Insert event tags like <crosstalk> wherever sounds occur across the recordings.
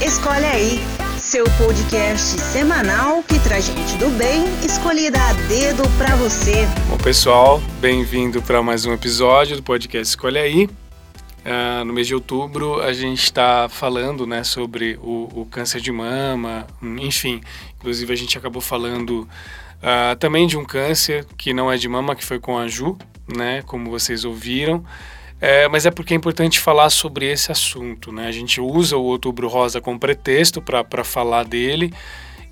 Escolhe aí, seu podcast semanal que traz gente do bem, escolhida a dedo pra você. Bom, pessoal, bem-vindo para mais um episódio do podcast Escolhe aí. Uh, no mês de outubro a gente está falando né, sobre o, o, câncer de mama, enfim. Inclusive a gente acabou falando uh, também de um câncer que não é de mama, que foi com a Ju, né, como vocês ouviram. É, mas é porque é importante falar sobre esse assunto. Né? A gente usa o Outubro Rosa como pretexto para falar dele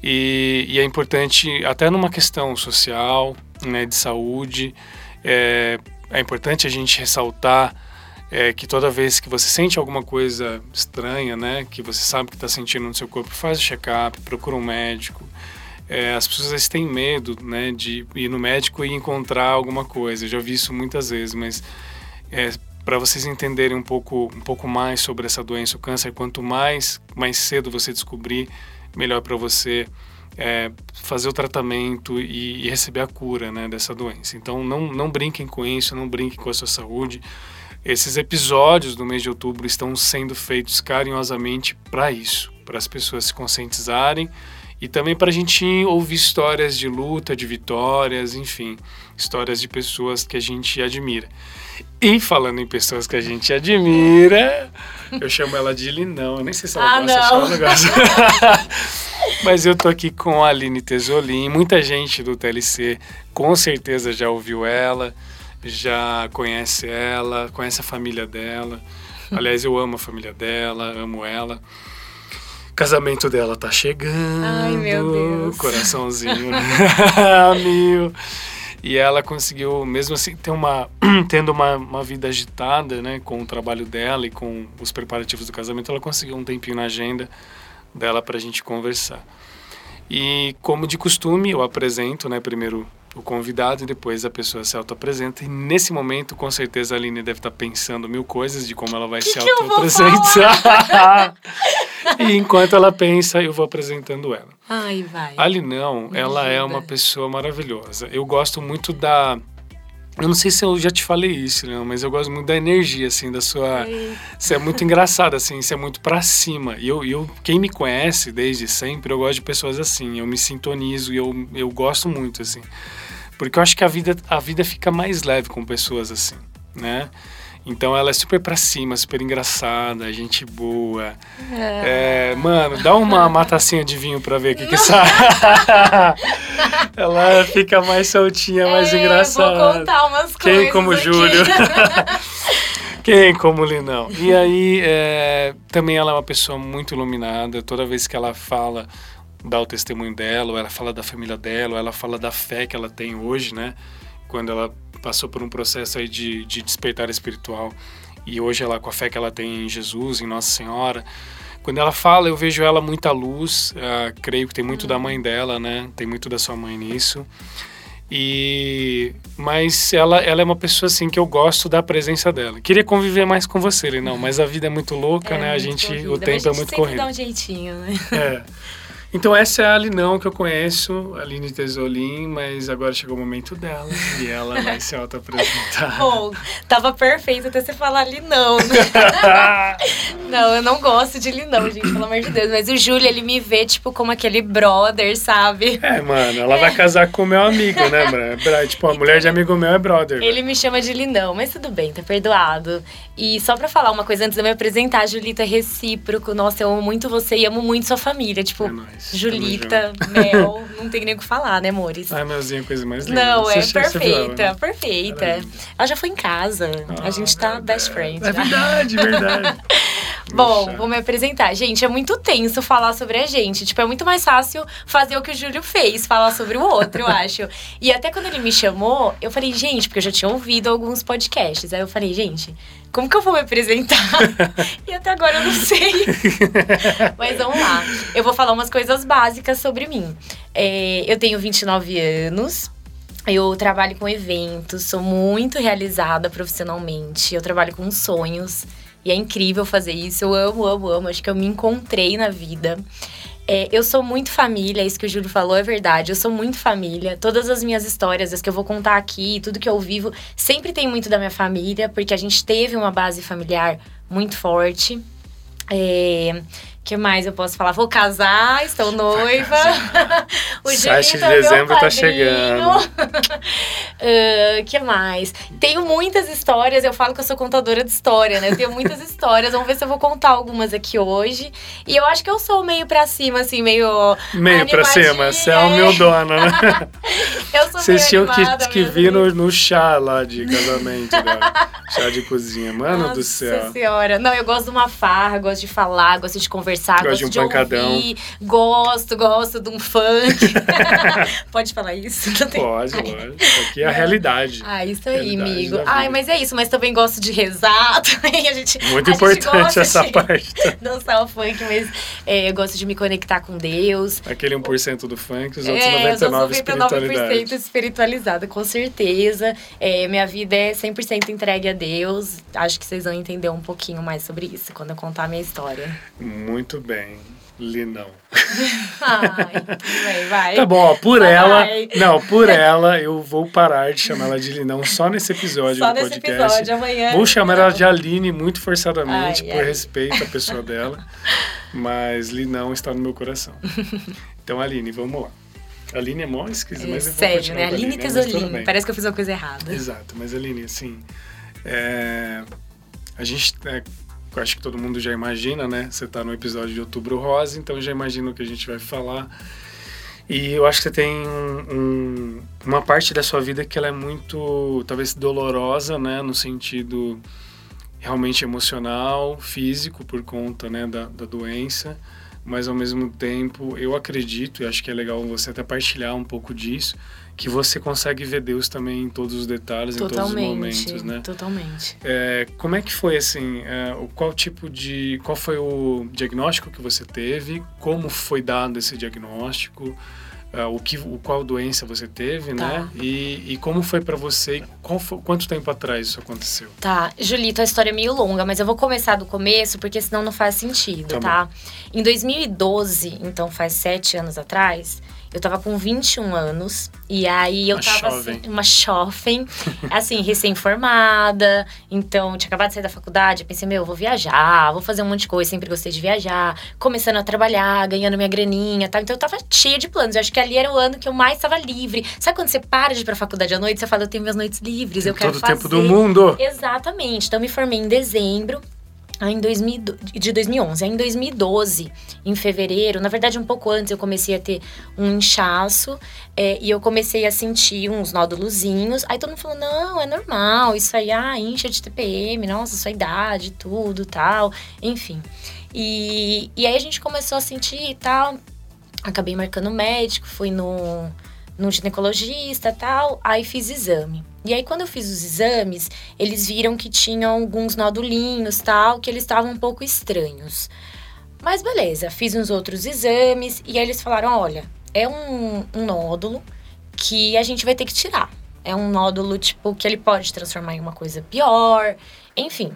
e, e, é importante, até numa questão social, né, de saúde, é, é importante a gente ressaltar é, que toda vez que você sente alguma coisa estranha, né, que você sabe que está sentindo no seu corpo, faz o check-up, procura um médico. É, as pessoas vezes têm medo né, de ir no médico e encontrar alguma coisa. Eu já vi isso muitas vezes, mas é, para vocês entenderem um pouco, um pouco mais sobre essa doença, o câncer, quanto mais, mais cedo você descobrir, melhor para você é, fazer o tratamento e, e, receber a cura né, dessa doença. Então não, não brinquem com isso, não brinquem com a sua saúde. Esses episódios do mês de outubro estão sendo feitos carinhosamente para isso, para as pessoas se conscientizarem e também para a gente ouvir histórias de luta, de vitórias, enfim, histórias de pessoas que a gente admira. E falando em pessoas que a gente admira, eu chamo ela de Linão. Eu nem sei se ela ah, gosta, não. <laughs> Mas eu tô aqui com a Aline Tesolim. Muita gente do TLC com certeza já ouviu ela, já conhece ela, conhece a família dela. Aliás, eu amo a família dela, amo ela. Casamento dela tá chegando. Ai, meu Deus. Coraçãozinho. <laughs> Mil. E ela conseguiu, mesmo assim, ter uma, <clears throat> tendo uma, uma vida agitada, né, com o trabalho dela e com os preparativos do casamento, ela conseguiu um tempinho na agenda dela para a gente conversar. E como de costume, eu apresento, né, primeiro o convidado e depois a pessoa se auto-apresenta. E nesse momento, com certeza, a Aline deve estar pensando mil coisas de como ela vai que se auto-apresentar. <laughs> e enquanto ela pensa, eu vou apresentando ela. Ai, vai. A Linão, ela é uma pessoa maravilhosa. Eu gosto muito da eu não sei se eu já te falei isso, não, mas eu gosto muito da energia, assim, da sua. Você é muito engraçado, assim, você é muito pra cima. E eu, eu, quem me conhece desde sempre, eu gosto de pessoas assim. Eu me sintonizo e eu, eu gosto muito, assim. Porque eu acho que a vida, a vida fica mais leve com pessoas assim, né? Então ela é super pra cima, super engraçada, gente boa. É. É, mano, dá uma <laughs> matacinha de vinho pra ver o que, que sai. <laughs> ela fica mais soltinha, mais é, engraçada. Vou contar umas Quem coisas. como aqui. Júlio? <laughs> Quem como Linão? E aí, é, também ela é uma pessoa muito iluminada. Toda vez que ela fala, dá o testemunho dela, ou ela fala da família dela, ou ela fala da fé que ela tem hoje, né? Quando ela passou por um processo aí de, de despertar espiritual e hoje ela com a fé que ela tem em Jesus, em Nossa Senhora, quando ela fala eu vejo ela muita luz, uh, creio que tem muito da mãe dela, né? Tem muito da sua mãe nisso. E mas ela, ela é uma pessoa assim que eu gosto da presença dela. Queria conviver mais com você, não, mas a vida é muito louca, é né? Muito a gente, corrida, o tempo a é gente muito sempre corrido. dá um jeitinho, né? É. <laughs> Então essa é a Alinão que eu conheço, a Aline Tesolim, mas agora chegou o momento dela e ela vai se auto-apresentar. <laughs> Bom, tava perfeito até você falar Linão, né? <laughs> não, eu não gosto de Linão, gente, pelo amor de Deus. Mas o Júlio, ele me vê, tipo, como aquele brother, sabe? É, mano, ela vai casar com o meu amigo, né, mano? Tipo, a mulher de amigo meu é brother. Ele me chama de Linão, mas tudo bem, tá perdoado. E só pra falar uma coisa antes de eu me apresentar, Julita é recíproco. Nossa, eu amo muito você e amo muito sua família. Tipo, É nóis. Julita, Mel, não tem nem o que falar, né, amores? Ai, Melzinha, coisa mais linda. Não, é você viu ela, perfeita, né? perfeita. Ela é já foi em casa. a gente tá best friend. É verdade, verdade. <laughs> Bom, vou me apresentar. Gente, é muito tenso falar sobre a gente. Tipo, é muito mais fácil fazer o que o Júlio fez, falar sobre o outro, eu acho. E até quando ele me chamou, eu falei, gente, porque eu já tinha ouvido alguns podcasts. Aí eu falei, gente, como que eu vou me apresentar? <laughs> e até agora eu não sei. <laughs> Mas vamos lá. Eu vou falar umas coisas básicas sobre mim. É, eu tenho 29 anos. Eu trabalho com eventos, sou muito realizada profissionalmente. Eu trabalho com sonhos e é incrível fazer isso. Eu amo, amo, amo. Acho que eu me encontrei na vida. É, eu sou muito família, isso que o Júlio falou é verdade. Eu sou muito família. Todas as minhas histórias, as que eu vou contar aqui, tudo que eu vivo, sempre tem muito da minha família, porque a gente teve uma base familiar muito forte. É, que mais eu posso falar? Vou casar, estou noiva. <laughs> o 7 de é dezembro tá chegando. uh, <laughs> que mais? Tenho muitas histórias, eu falo que eu sou contadora de história, né? Eu tenho muitas <laughs> histórias, vamos ver se eu vou contar algumas aqui hoje. E eu acho que eu sou meio pra cima, assim, meio. Meio pra cima, você é o meu dono, né? eu sou Vocês tinham que, que vir no, no, chá lá de casamento, né? chá de cozinha. Mano Nossa do céu. Nossa senhora. Não, eu gosto de uma farra, gosto de falar, gosto de conversar conversar, gosto, gosto de, um pancadão. Ouvir, gosto, gosto de um funk. <laughs> Pode falar isso? Pode, pode. Aqui é a realidade. Ah, isso aí, amigo. Ai, mas é isso, mas também gosto de rezar <laughs> também. A gente, Muito a importante gente essa parte. <laughs> Dançar o funk, mas é, eu gosto de me conectar com Deus. Aquele 1% do funk, os outros é, 99% espiritualidade. espiritualizada, com certeza. É, minha vida é 100% entregue a Deus. Acho que vocês vão entender um pouquinho mais sobre isso quando eu contar a minha história. Muito muito bem. Linão. <laughs> Ai, vai. Tá bom, ó, por vai. ela. Não, por ela, eu vou parar de chamar ela de Linão só nesse episódio só do nesse podcast. Episódio, amanhã. Vou chamar ela de Aline muito forçadamente, ai, por ai. respeito à pessoa <laughs> dela. Mas Linão está no meu coração. Então, Aline, vamos lá. Aline é mó esquisita, mas eu Sério, né? Aline, Aline Casoline. Parece que eu fiz uma coisa errada. Exato, mas Aline, assim. É, a gente. É, eu acho que todo mundo já imagina, né? Você está no episódio de Outubro Rosa, então já imagina o que a gente vai falar. E eu acho que você tem um, um, uma parte da sua vida que ela é muito, talvez, dolorosa, né? No sentido realmente emocional, físico, por conta né, da, da doença. Mas, ao mesmo tempo, eu acredito, e acho que é legal você até partilhar um pouco disso, que você consegue ver Deus também em todos os detalhes, totalmente, em todos os momentos, né? Totalmente. É, como é que foi assim? É, qual tipo de, qual foi o diagnóstico que você teve? Como foi dado esse diagnóstico? É, o que, o qual doença você teve, tá. né? E, e como foi para você? Foi, quanto tempo atrás isso aconteceu? Tá, Julito, a história é meio longa, mas eu vou começar do começo porque senão não faz sentido, tá? tá? Em 2012, então faz sete anos atrás eu tava com 21 anos. E aí eu uma tava jovem. assim, uma jovem, <laughs> assim, recém-formada. Então, tinha acabado de sair da faculdade. Eu pensei, meu, vou viajar, vou fazer um monte de coisa. Sempre gostei de viajar. Começando a trabalhar, ganhando minha graninha tal. Então, eu tava cheia de planos. Eu acho que ali era o ano que eu mais tava livre. Sabe quando você para de ir pra faculdade à noite? Você fala, eu tenho minhas noites livres, eu quero todo fazer. Todo o tempo do mundo. Exatamente. Então, eu me formei em dezembro em 2000, de 2011. Aí em 2012, em fevereiro, na verdade um pouco antes, eu comecei a ter um inchaço é, e eu comecei a sentir uns nódulozinhos. Aí todo mundo falou: não, é normal, isso aí, ah, incha de TPM, nossa, sua idade, tudo tal, enfim. E, e aí a gente começou a sentir e tal. Acabei marcando médico, fui no, no ginecologista tal, aí fiz exame. E aí, quando eu fiz os exames, eles viram que tinham alguns nodulinhos, tal, que eles estavam um pouco estranhos. Mas beleza, fiz uns outros exames e aí eles falaram: olha, é um, um nódulo que a gente vai ter que tirar. É um nódulo, tipo, que ele pode transformar em uma coisa pior. Enfim,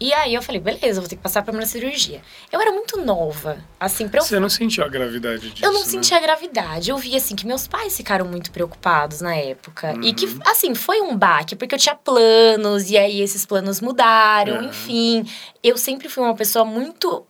e aí eu falei, beleza, vou ter que passar por uma cirurgia. Eu era muito nova, assim, pra eu... Você não sentiu a gravidade disso, Eu não né? senti a gravidade. Eu vi, assim, que meus pais ficaram muito preocupados na época. Uhum. E que, uhum. assim, foi um baque, porque eu tinha planos, e aí esses planos mudaram, uhum. enfim. Eu sempre fui uma pessoa muito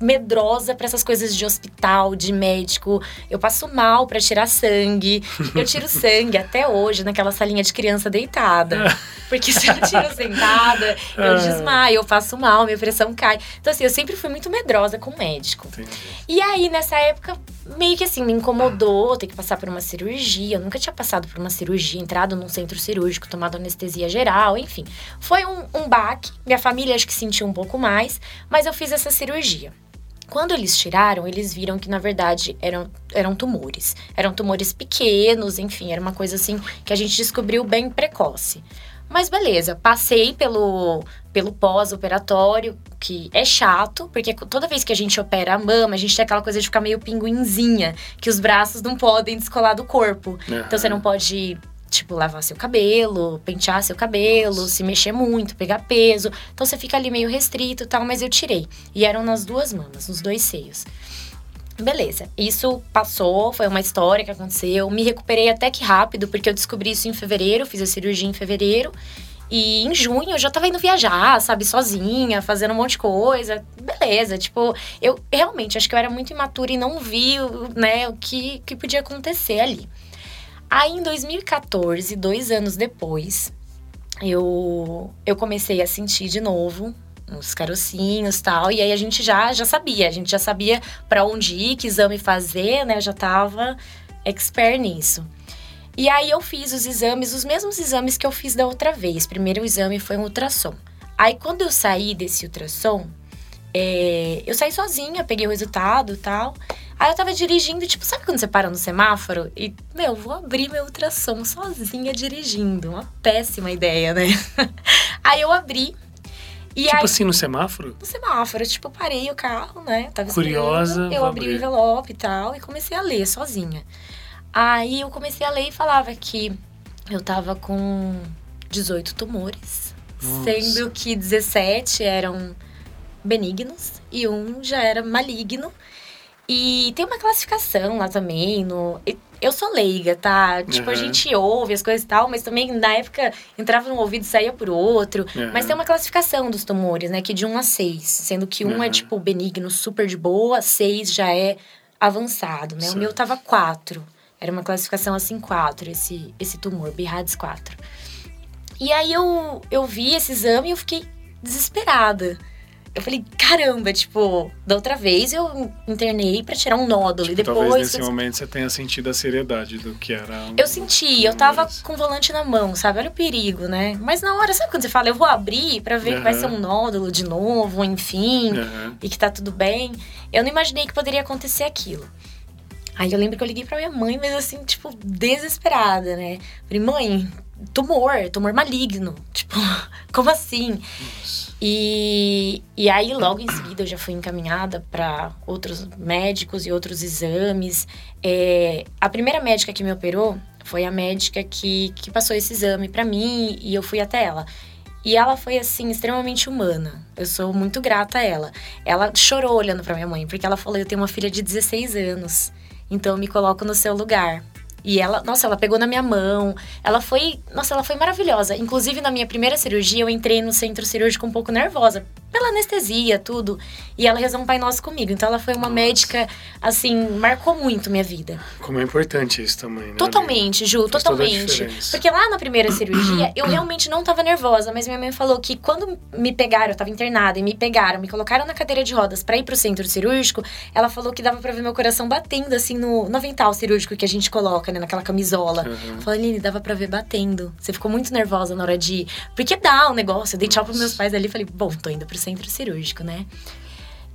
medrosa para essas coisas de hospital, de médico. Eu passo mal para tirar sangue. Eu tiro <laughs> sangue até hoje naquela salinha de criança deitada. Porque se eu tiro sentada, <laughs> eu ah. desmaio, eu passo mal, minha pressão cai. Então, assim, eu sempre fui muito medrosa com o médico. Entendi. E aí, nessa época, meio que assim, me incomodou ter que passar por uma cirurgia. Eu nunca tinha passado por uma cirurgia, entrado num centro cirúrgico, tomado anestesia geral, enfim. Foi um, um baque. Minha família acho que sentiu um pouco mais, mas eu fiz essa cirurgia. Quando eles tiraram, eles viram que na verdade eram, eram tumores. Eram tumores pequenos, enfim, era uma coisa assim que a gente descobriu bem precoce. Mas beleza, passei pelo, pelo pós-operatório, que é chato, porque toda vez que a gente opera a mama, a gente tem aquela coisa de ficar meio pinguinzinha, que os braços não podem descolar do corpo. Uhum. Então você não pode tipo, lavar seu cabelo, pentear seu cabelo, se mexer muito, pegar peso. Então você fica ali meio restrito e tal, mas eu tirei. E eram nas duas mamas, nos dois seios. Beleza, isso passou, foi uma história que aconteceu. Me recuperei até que rápido, porque eu descobri isso em fevereiro, fiz a cirurgia em fevereiro. E em junho eu já tava indo viajar, sabe, sozinha, fazendo um monte de coisa. Beleza, tipo, eu realmente acho que eu era muito imatura e não vi, né, o que, que podia acontecer ali. Aí em 2014, dois anos depois, eu, eu comecei a sentir de novo uns carocinhos tal. E aí a gente já, já sabia, a gente já sabia para onde ir, que exame fazer, né? Eu já tava expert nisso. E aí eu fiz os exames, os mesmos exames que eu fiz da outra vez. Primeiro o exame foi um ultrassom. Aí quando eu saí desse ultrassom, é, eu saí sozinha, peguei o resultado e tal. Aí eu tava dirigindo, tipo, sabe quando você para no semáforo? E, meu, vou abrir meu ultrassom sozinha dirigindo. Uma péssima ideia, né? <laughs> aí eu abri. E tipo aí, assim, no semáforo? No semáforo. Tipo, parei o carro, né? Tava Curiosa. Eu abri o envelope e tal e comecei a ler sozinha. Aí eu comecei a ler e falava que eu tava com 18 tumores, Nossa. sendo que 17 eram benignos e um já era maligno. E tem uma classificação lá também no. Eu sou leiga, tá? Tipo, uhum. a gente ouve as coisas e tal, mas também na época entrava num ouvido e saía por outro. Uhum. Mas tem uma classificação dos tumores, né? Que de 1 a 6. Sendo que um uhum. é, tipo, benigno, super de boa, 6 já é avançado, né? Certo. O meu tava 4. Era uma classificação assim, 4, esse, esse tumor, BIRADS 4. E aí eu, eu vi esse exame e eu fiquei desesperada. Eu falei, caramba, tipo, da outra vez eu internei para tirar um nódulo tipo, e depois. Talvez nesse eu... momento você tenha sentido a seriedade do que era. Um... Eu senti, eu tava com o volante na mão, sabe? Olha o perigo, né? Mas na hora, sabe quando você fala, eu vou abrir para ver uhum. que vai ser um nódulo de novo, enfim, uhum. e que tá tudo bem. Eu não imaginei que poderia acontecer aquilo. Aí eu lembro que eu liguei pra minha mãe, mas assim, tipo, desesperada, né? Falei, mãe, tumor, tumor maligno. <laughs> Tipo, como assim? Nossa. E, e aí, logo em seguida, eu já fui encaminhada para outros médicos e outros exames. É, a primeira médica que me operou foi a médica que, que passou esse exame para mim e eu fui até ela. E ela foi, assim, extremamente humana. Eu sou muito grata a ela. Ela chorou olhando para minha mãe, porque ela falou: Eu tenho uma filha de 16 anos, então me coloco no seu lugar. E ela, nossa, ela pegou na minha mão. Ela foi, nossa, ela foi maravilhosa. Inclusive, na minha primeira cirurgia, eu entrei no centro cirúrgico um pouco nervosa, pela anestesia, tudo. E ela rezou um Pai Nosso comigo. Então, ela foi uma Nossa. médica, assim, marcou muito minha vida. Como é importante isso também, né? Totalmente, Ju, Faz totalmente. Porque lá na primeira cirurgia, <clears throat> eu realmente não tava nervosa, mas minha mãe falou que quando me pegaram, eu tava internada, e me pegaram, me colocaram na cadeira de rodas para ir pro centro cirúrgico, ela falou que dava para ver meu coração batendo, assim, no, no avental cirúrgico que a gente coloca, né, naquela camisola. Uhum. Falei, Aline, dava para ver batendo. Você ficou muito nervosa na hora de ir. Porque dá o um negócio. Eu dei tchau pros meus pais ali e falei, bom, tô indo pro centro cirúrgico, né?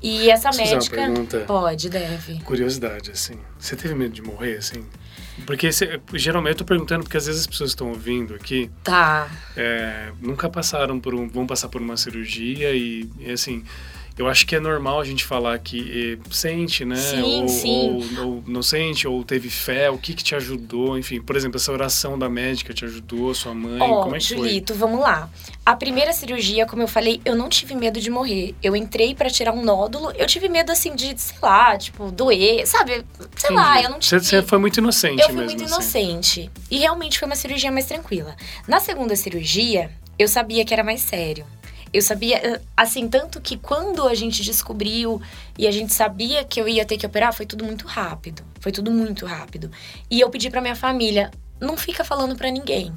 E essa Posso médica. Uma pergunta? Pode, deve. Curiosidade, assim. Você teve medo de morrer, assim? Porque geralmente eu tô perguntando, porque às vezes as pessoas estão ouvindo aqui. Tá. É, nunca passaram por um. vão passar por uma cirurgia e, e assim eu acho que é normal a gente falar que eh, sente, né? Sim, ou, sim. Ou, ou, não sente, ou teve fé, o que que te ajudou, enfim. Por exemplo, essa oração da médica te ajudou, sua mãe, oh, como é que Julito, foi? vamos lá. A primeira cirurgia, como eu falei, eu não tive medo de morrer. Eu entrei para tirar um nódulo, eu tive medo, assim, de, sei lá, tipo, doer, sabe? Sei Entendi. lá, eu não tive... Você foi muito inocente Eu fui muito assim. inocente. E realmente foi uma cirurgia mais tranquila. Na segunda cirurgia, eu sabia que era mais sério. Eu sabia, eh, assim, tanto que quando a gente descobriu e a gente sabia que eu ia ter que operar, foi tudo muito rápido. Foi tudo muito rápido. E eu pedi para minha família, não fica falando para ninguém.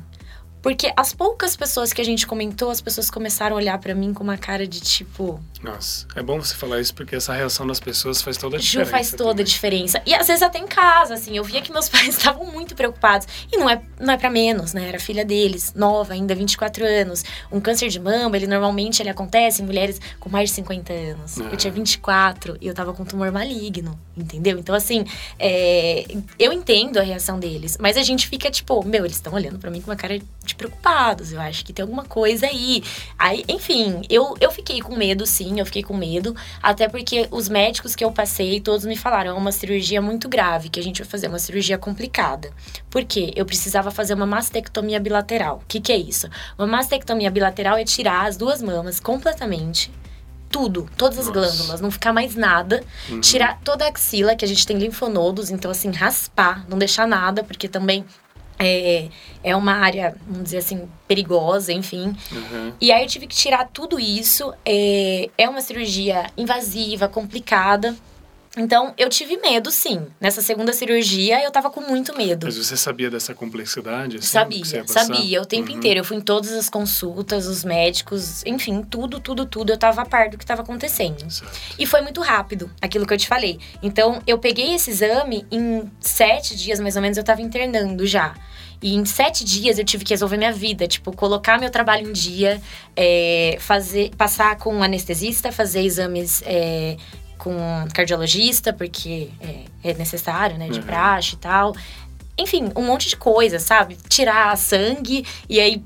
Porque as poucas pessoas que a gente comentou, as pessoas começaram a olhar para mim com uma cara de tipo. Nossa, é bom você falar isso porque essa reação das pessoas faz toda a diferença. Ju faz toda também. a diferença. E às vezes até em casa, assim, eu via que meus <laughs> pais estavam muito preocupados. E não é, não é para menos, né? Era filha deles, nova, ainda 24 anos. Um câncer de mama, ele normalmente ele acontece em mulheres com mais de 50 anos. Eu tinha 24 e eu tava com um tumor maligno, entendeu? Então, assim, é, eu entendo a reação deles, mas a gente fica tipo, meu, eles estão olhando para mim com uma cara de preocupados. Eu acho que tem alguma coisa aí. Aí, enfim, eu, eu fiquei com medo, sim, eu fiquei com medo. Até porque os médicos que eu passei, todos me falaram: é uma cirurgia muito grave, que a gente vai fazer, uma cirurgia complicada. Por quê? Eu precisava fazer uma mastectomia bilateral. O que, que é isso? Uma mastectomia bilateral é tirar as duas mamas completamente tudo, todas as Nossa. glândulas, não ficar mais nada. Uhum. Tirar toda a axila, que a gente tem linfonodos, então assim, raspar, não deixar nada, porque também É, é uma área, vamos dizer assim, perigosa, enfim. Uhum. E aí eu tive que tirar tudo isso. É, é uma cirurgia invasiva, complicada. Então, eu tive medo, sim. Nessa segunda cirurgia, eu tava com muito medo. Mas você sabia dessa complexidade? Assim, sabia, sabia, o tempo Uhum. inteiro. Eu fui em todas as consultas, os médicos, enfim, tudo, tudo, tudo. Eu tava a par do que tava acontecendo. Certo. E foi muito rápido, aquilo que eu te falei. Então, eu peguei esse exame, em sete dias, mais ou menos, eu tava internando já. E em sete dias eu tive que resolver minha vida, tipo, colocar meu trabalho em dia, é, fazer, passar com um anestesista, fazer exames é, com um cardiologista, porque é, é necessário, né, de Uhum. praxe e tal. Enfim, um monte de coisa, sabe? Tirar sangue e aí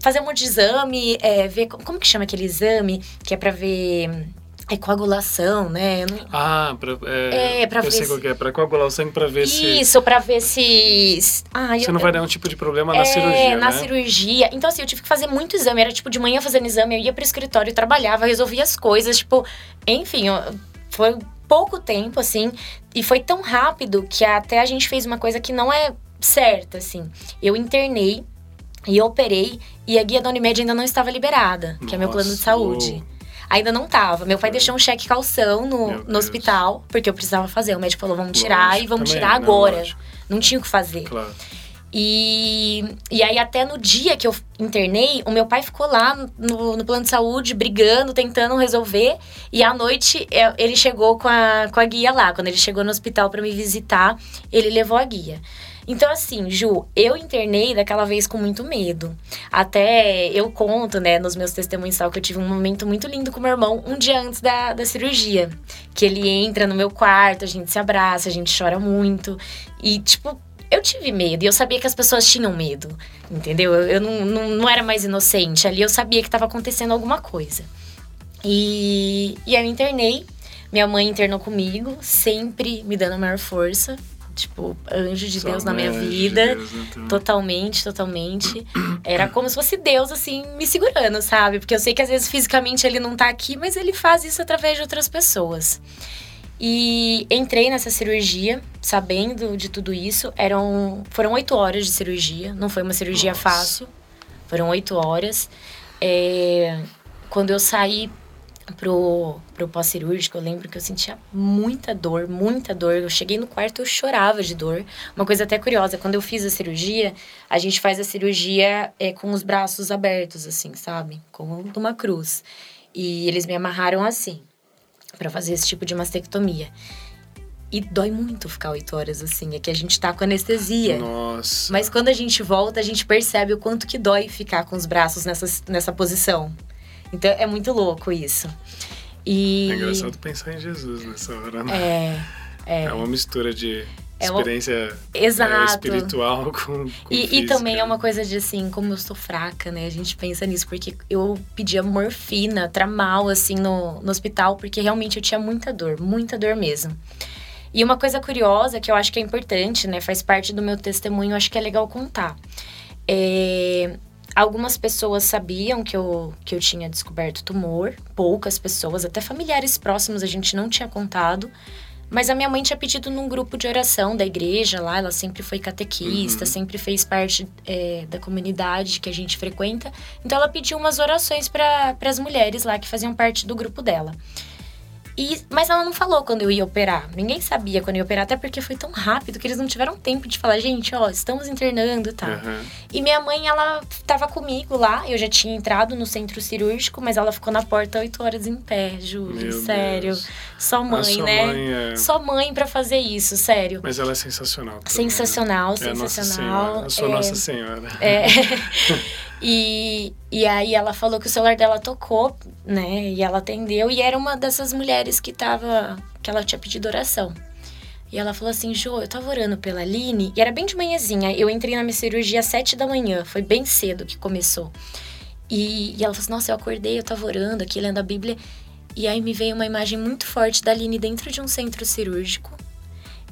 fazer um monte de exame, é, ver. Como que chama aquele exame? Que é pra ver. É coagulação, né? Não- Ah, pra, é, É, pra eu ver sei se- qual que é, pra coagular o sangue pra ver se Isso, pra ver se. Ah, você eu, não vai dar um tipo de problema na é, cirurgia, na né? cirurgia. Então, assim, eu tive que fazer muito exame. Era tipo de manhã fazendo exame, eu ia pro escritório, trabalhava, resolvia as coisas, tipo, enfim, eu- foi pouco tempo, assim, e foi tão rápido que até a gente fez uma coisa que não é certa, assim. Eu internei e operei, e a guia da Unimed ainda não estava liberada, que é meu plano de saúde. Ainda não tava. Meu pai deixou um cheque calção no, no hospital, porque eu precisava fazer. O médico falou: vamos tirar Lógico, e vamos também, tirar não, agora. lógico, Não tinha o que fazer. Claro. E, e aí, até no dia que eu internei, o meu pai ficou lá no, no plano de saúde, brigando, tentando resolver. E à noite, é, ele chegou com a, com a guia lá. Quando ele chegou no hospital para me visitar, ele levou a guia. Então, assim, Ju, eu internei daquela vez com muito medo. Até eu conto, né, nos meus testemunhos tal, que eu tive um momento muito lindo com meu irmão um dia antes da, da cirurgia. Que ele entra no meu quarto, a gente se abraça, a gente chora muito. E, tipo, eu tive medo e eu sabia que as pessoas tinham medo, entendeu? Eu, eu não, não, não era mais inocente ali, eu sabia que estava acontecendo alguma coisa. E, e aí eu internei, minha mãe internou comigo, sempre me dando a maior força, tipo, anjo de Deus na mãe minha é anjo de vida. Deus, né. Totalmente, totalmente. Era como se fosse Deus, assim, me segurando, sabe? Porque eu sei que às vezes fisicamente ele não tá aqui, mas ele faz isso através de outras pessoas. E entrei nessa cirurgia, sabendo de tudo isso. Eram, foram oito horas de cirurgia, não foi uma cirurgia Nossa. fácil. Foram oito horas. É, quando eu saí pro, pro pós-cirúrgico, eu lembro que eu sentia muita dor, muita dor. Eu cheguei no quarto, eu chorava de dor. Uma coisa até curiosa, quando eu fiz a cirurgia, a gente faz a cirurgia é, com os braços abertos, assim, sabe? Como numa cruz. E eles me amarraram assim, para fazer esse tipo de mastectomia. E dói muito ficar oito horas assim, é que a gente tá com anestesia. Nossa. Mas quando a gente volta, a gente percebe o quanto que dói ficar com os braços nessa, nessa posição. Então é muito louco isso. E. É engraçado pensar em Jesus nessa hora, né? É, é. É uma mistura de É uma- experiência é, espiritual com, com E, e também é uma coisa de assim, como eu sou fraca, né? A gente pensa nisso, porque eu pedia morfina, tramal, assim, no, no hospital, porque realmente eu tinha muita dor, muita dor mesmo. E uma coisa curiosa que eu acho que é importante, né? Faz parte do meu testemunho, acho que é legal contar. É, algumas pessoas sabiam que eu, que eu tinha descoberto tumor, poucas pessoas, até familiares próximos a gente não tinha contado. Mas a minha mãe tinha pedido num grupo de oração da igreja lá, ela sempre foi catequista, Uhum. sempre fez parte é, da comunidade que a gente frequenta. Então ela pediu umas orações para as mulheres lá que faziam parte do grupo dela. E, mas ela não falou quando eu ia operar. Ninguém sabia quando eu ia operar, até porque foi tão rápido que eles não tiveram tempo de falar, gente, ó, estamos internando e tal. Aham. E minha mãe, ela tava comigo lá. Eu já tinha entrado no centro cirúrgico, mas ela ficou na porta oito horas em pé, Júlio. Meu sério. Deus. Só mãe, A sua né? mãe é... Só mãe pra fazer isso, sério. Mas ela é sensacional. também, né? Sensacional, É a Nossa sensacional. Senhora. Eu sou É, Nossa Senhora. é. <laughs> e, e aí ela falou que o celular dela tocou, né? E ela atendeu. E era uma dessas mulheres que tava. que ela tinha pedido oração. E ela falou assim, Jô, eu tava orando pela Aline, e era bem de manhãzinha. Eu entrei na minha cirurgia às sete da manhã, foi bem cedo que começou. E, e ela falou assim, nossa, eu acordei, eu tava orando aqui, lendo a Bíblia. E aí me veio uma imagem muito forte da Aline dentro de um centro cirúrgico.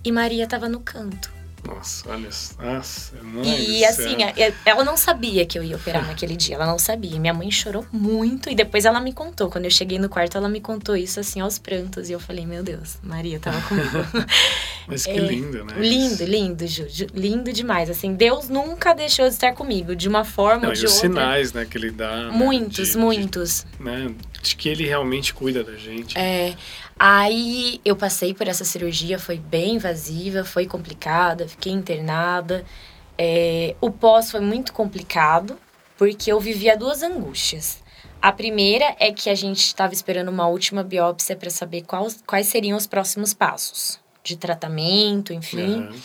E Maria tava no canto. Nossa, olha. Nossa, do E assim, é- ela não sabia que eu ia operar <laughs> naquele dia, ela não sabia. Minha mãe chorou muito e depois ela me contou. Quando eu cheguei no quarto, ela me contou isso assim aos prantos. E eu falei, meu Deus, Maria tava comigo. <laughs> Mas que é, lindo, né? Lindo, lindo, Ju, lindo demais. Assim, Deus nunca deixou de estar comigo, de uma forma Não, ou de e os outra. sinais, né, que ele dá. Muitos, né, de, muitos. De, né, de que ele realmente cuida da gente. É. Aí eu passei por essa cirurgia, foi bem invasiva, foi complicada, fiquei internada. É, o pós foi muito complicado, porque eu vivia duas angústias. A primeira é que a gente estava esperando uma última biópsia para saber quais, quais seriam os próximos passos de tratamento, enfim. Uhum.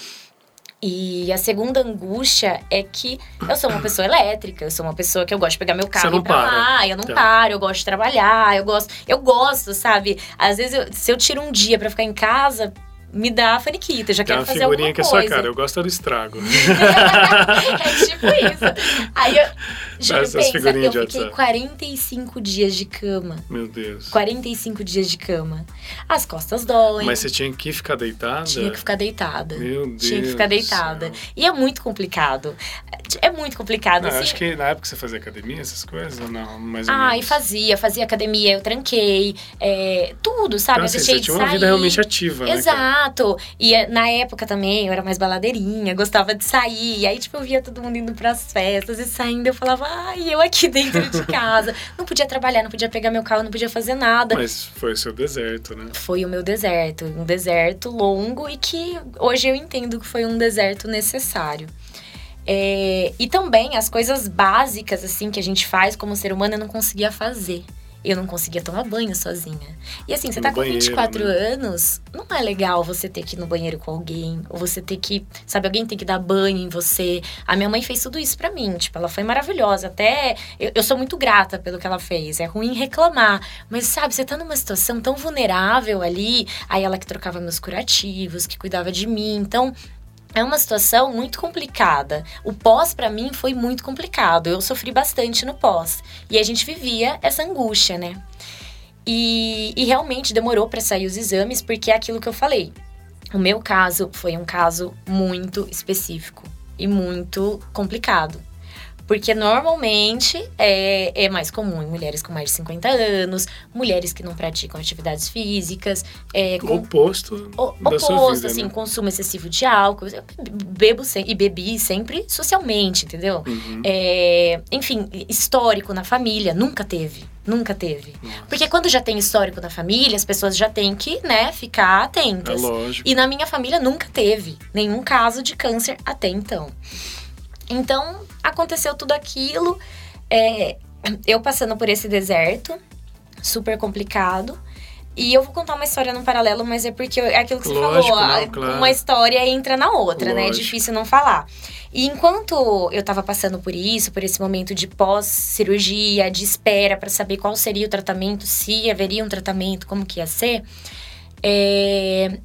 E a segunda angústia é que eu sou uma pessoa elétrica, eu sou uma pessoa que eu gosto de pegar meu carro e ir pra para. lá, eu não tá. paro, eu gosto de trabalhar, eu gosto, eu gosto, sabe? Às vezes, eu, se eu tiro um dia para ficar em casa, me dá a faniquita, já Tem quero fazer alguma coisa. Uma figurinha que é sua cara, eu gosto do estrago. <laughs> é tipo isso. Aí eu, juro, Essas pensa, eu fiquei WhatsApp. 45 dias de cama. Meu Deus. 45 dias de cama. As costas doem. Mas você tinha que ficar deitada? Tinha que ficar deitada. Meu Deus Tinha que ficar deitada. E é muito complicado. É muito complicado. Não, assim. Acho que na época você fazia academia, essas coisas, ou não? Mais ou ah, e fazia. Fazia academia, eu tranquei. É, tudo, sabe? Então, eu deixei você de tinha sair. uma vida realmente ativa, né? Exato. E eh, na época também, eu era mais baladeirinha, gostava de sair. E aí, tipo, eu via todo mundo indo pras festas e saindo. Eu falava, ai, eu aqui dentro de casa. não podia trabalhar, não podia pegar meu carro, não podia fazer nada. Mas foi o seu deserto, né? Foi o meu deserto. Um deserto longo e que hoje eu entendo que foi um deserto necessário. É, e também as coisas básicas, assim, que a gente faz como ser humano, eu não conseguia fazer. Eu não conseguia tomar banho sozinha. E assim, você no tá com banheiro, 24 né? anos, não é legal você ter que ir no banheiro com alguém, ou você ter que, sabe, alguém tem que dar banho em você. A minha mãe fez tudo isso para mim, tipo, ela foi maravilhosa. Até eu, eu, sou muito grata pelo que ela fez. É ruim reclamar, mas sabe, você tá numa situação tão vulnerável ali, aí ela que trocava meus curativos, que cuidava de mim. Então, é uma situação muito complicada. O pós para mim foi muito complicado. Eu sofri bastante no pós e a gente vivia essa angústia, né? E, e realmente demorou para sair os exames porque é aquilo que eu falei. O meu caso foi um caso muito específico e muito complicado. Porque normalmente é, é mais comum em mulheres com mais de 50 anos, mulheres que não praticam atividades físicas. É, com, oposto. O, oposto, vida, assim, né? consumo excessivo de álcool. Eu bebo e bebi sempre socialmente, entendeu? Uhum. É, enfim, histórico na família, nunca teve. Nunca teve. Nossa. Porque quando já tem histórico na família, as pessoas já têm que, né, ficar atentas. É lógico. E na minha família nunca teve nenhum caso de câncer até então. Então, aconteceu tudo aquilo. É, eu passando por esse deserto, super complicado. E eu vou contar uma história no paralelo, mas é porque é aquilo que você Lógico, falou. Não, claro. Uma história entra na outra, Lógico. né? É difícil não falar. E enquanto eu tava passando por isso, por esse momento de pós-cirurgia, de espera para saber qual seria o tratamento, se haveria um tratamento, como que ia ser, é...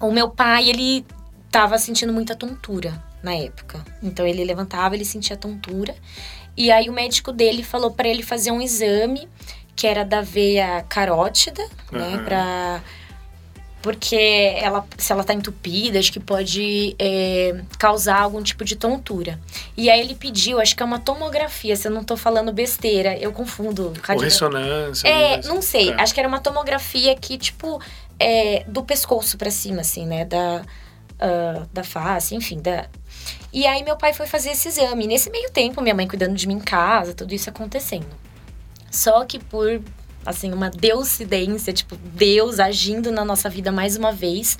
o meu pai, ele tava sentindo muita tontura na época. Então ele levantava, ele sentia tontura. E aí o médico dele falou para ele fazer um exame que era da veia carótida, uhum. né, para porque ela, se ela tá entupida, acho que pode é, causar algum tipo de tontura. E aí ele pediu, acho que é uma tomografia, se eu não tô falando besteira, eu confundo. Ou ressonância. É, mas... não sei, é. acho que era uma tomografia que, tipo, é, do pescoço para cima, assim, né, da, uh, da face, enfim, da, e aí meu pai foi fazer esse exame. Nesse meio tempo, minha mãe cuidando de mim em casa, tudo isso acontecendo. Só que por, assim, uma deucidência, tipo, Deus agindo na nossa vida mais uma vez,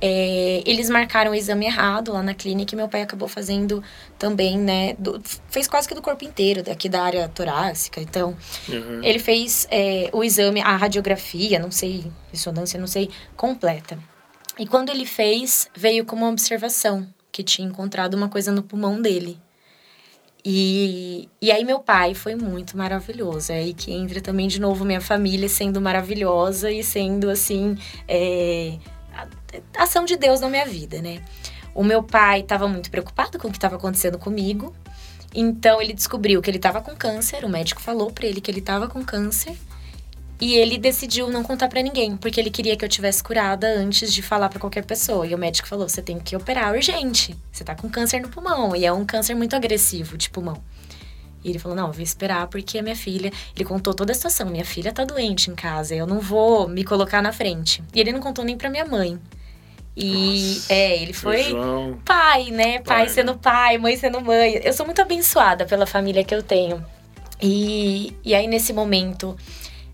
é, eles marcaram o exame errado lá na clínica e meu pai acabou fazendo também, né? Do, fez quase que do corpo inteiro, daqui da área torácica. Então, uhum. ele fez é, o exame, a radiografia, não sei, ressonância, não sei, completa. E quando ele fez, veio como observação que tinha encontrado uma coisa no pulmão dele. E, e aí meu pai foi muito maravilhoso. É aí que entra também de novo minha família sendo maravilhosa e sendo assim é, a, ação de Deus na minha vida, né? O meu pai estava muito preocupado com o que estava acontecendo comigo. Então ele descobriu que ele estava com câncer. O médico falou para ele que ele estava com câncer. E ele decidiu não contar para ninguém, porque ele queria que eu tivesse curada antes de falar para qualquer pessoa. E o médico falou: "Você tem que operar urgente. Você tá com câncer no pulmão e é um câncer muito agressivo de pulmão". E ele falou: "Não, eu vou esperar porque a minha filha, ele contou toda a situação. Minha filha tá doente em casa, eu não vou me colocar na frente". E ele não contou nem para minha mãe. E Nossa, é, ele foi João. pai, né? Pai, pai sendo né? pai, mãe sendo mãe. Eu sou muito abençoada pela família que eu tenho. E, e aí, nesse momento,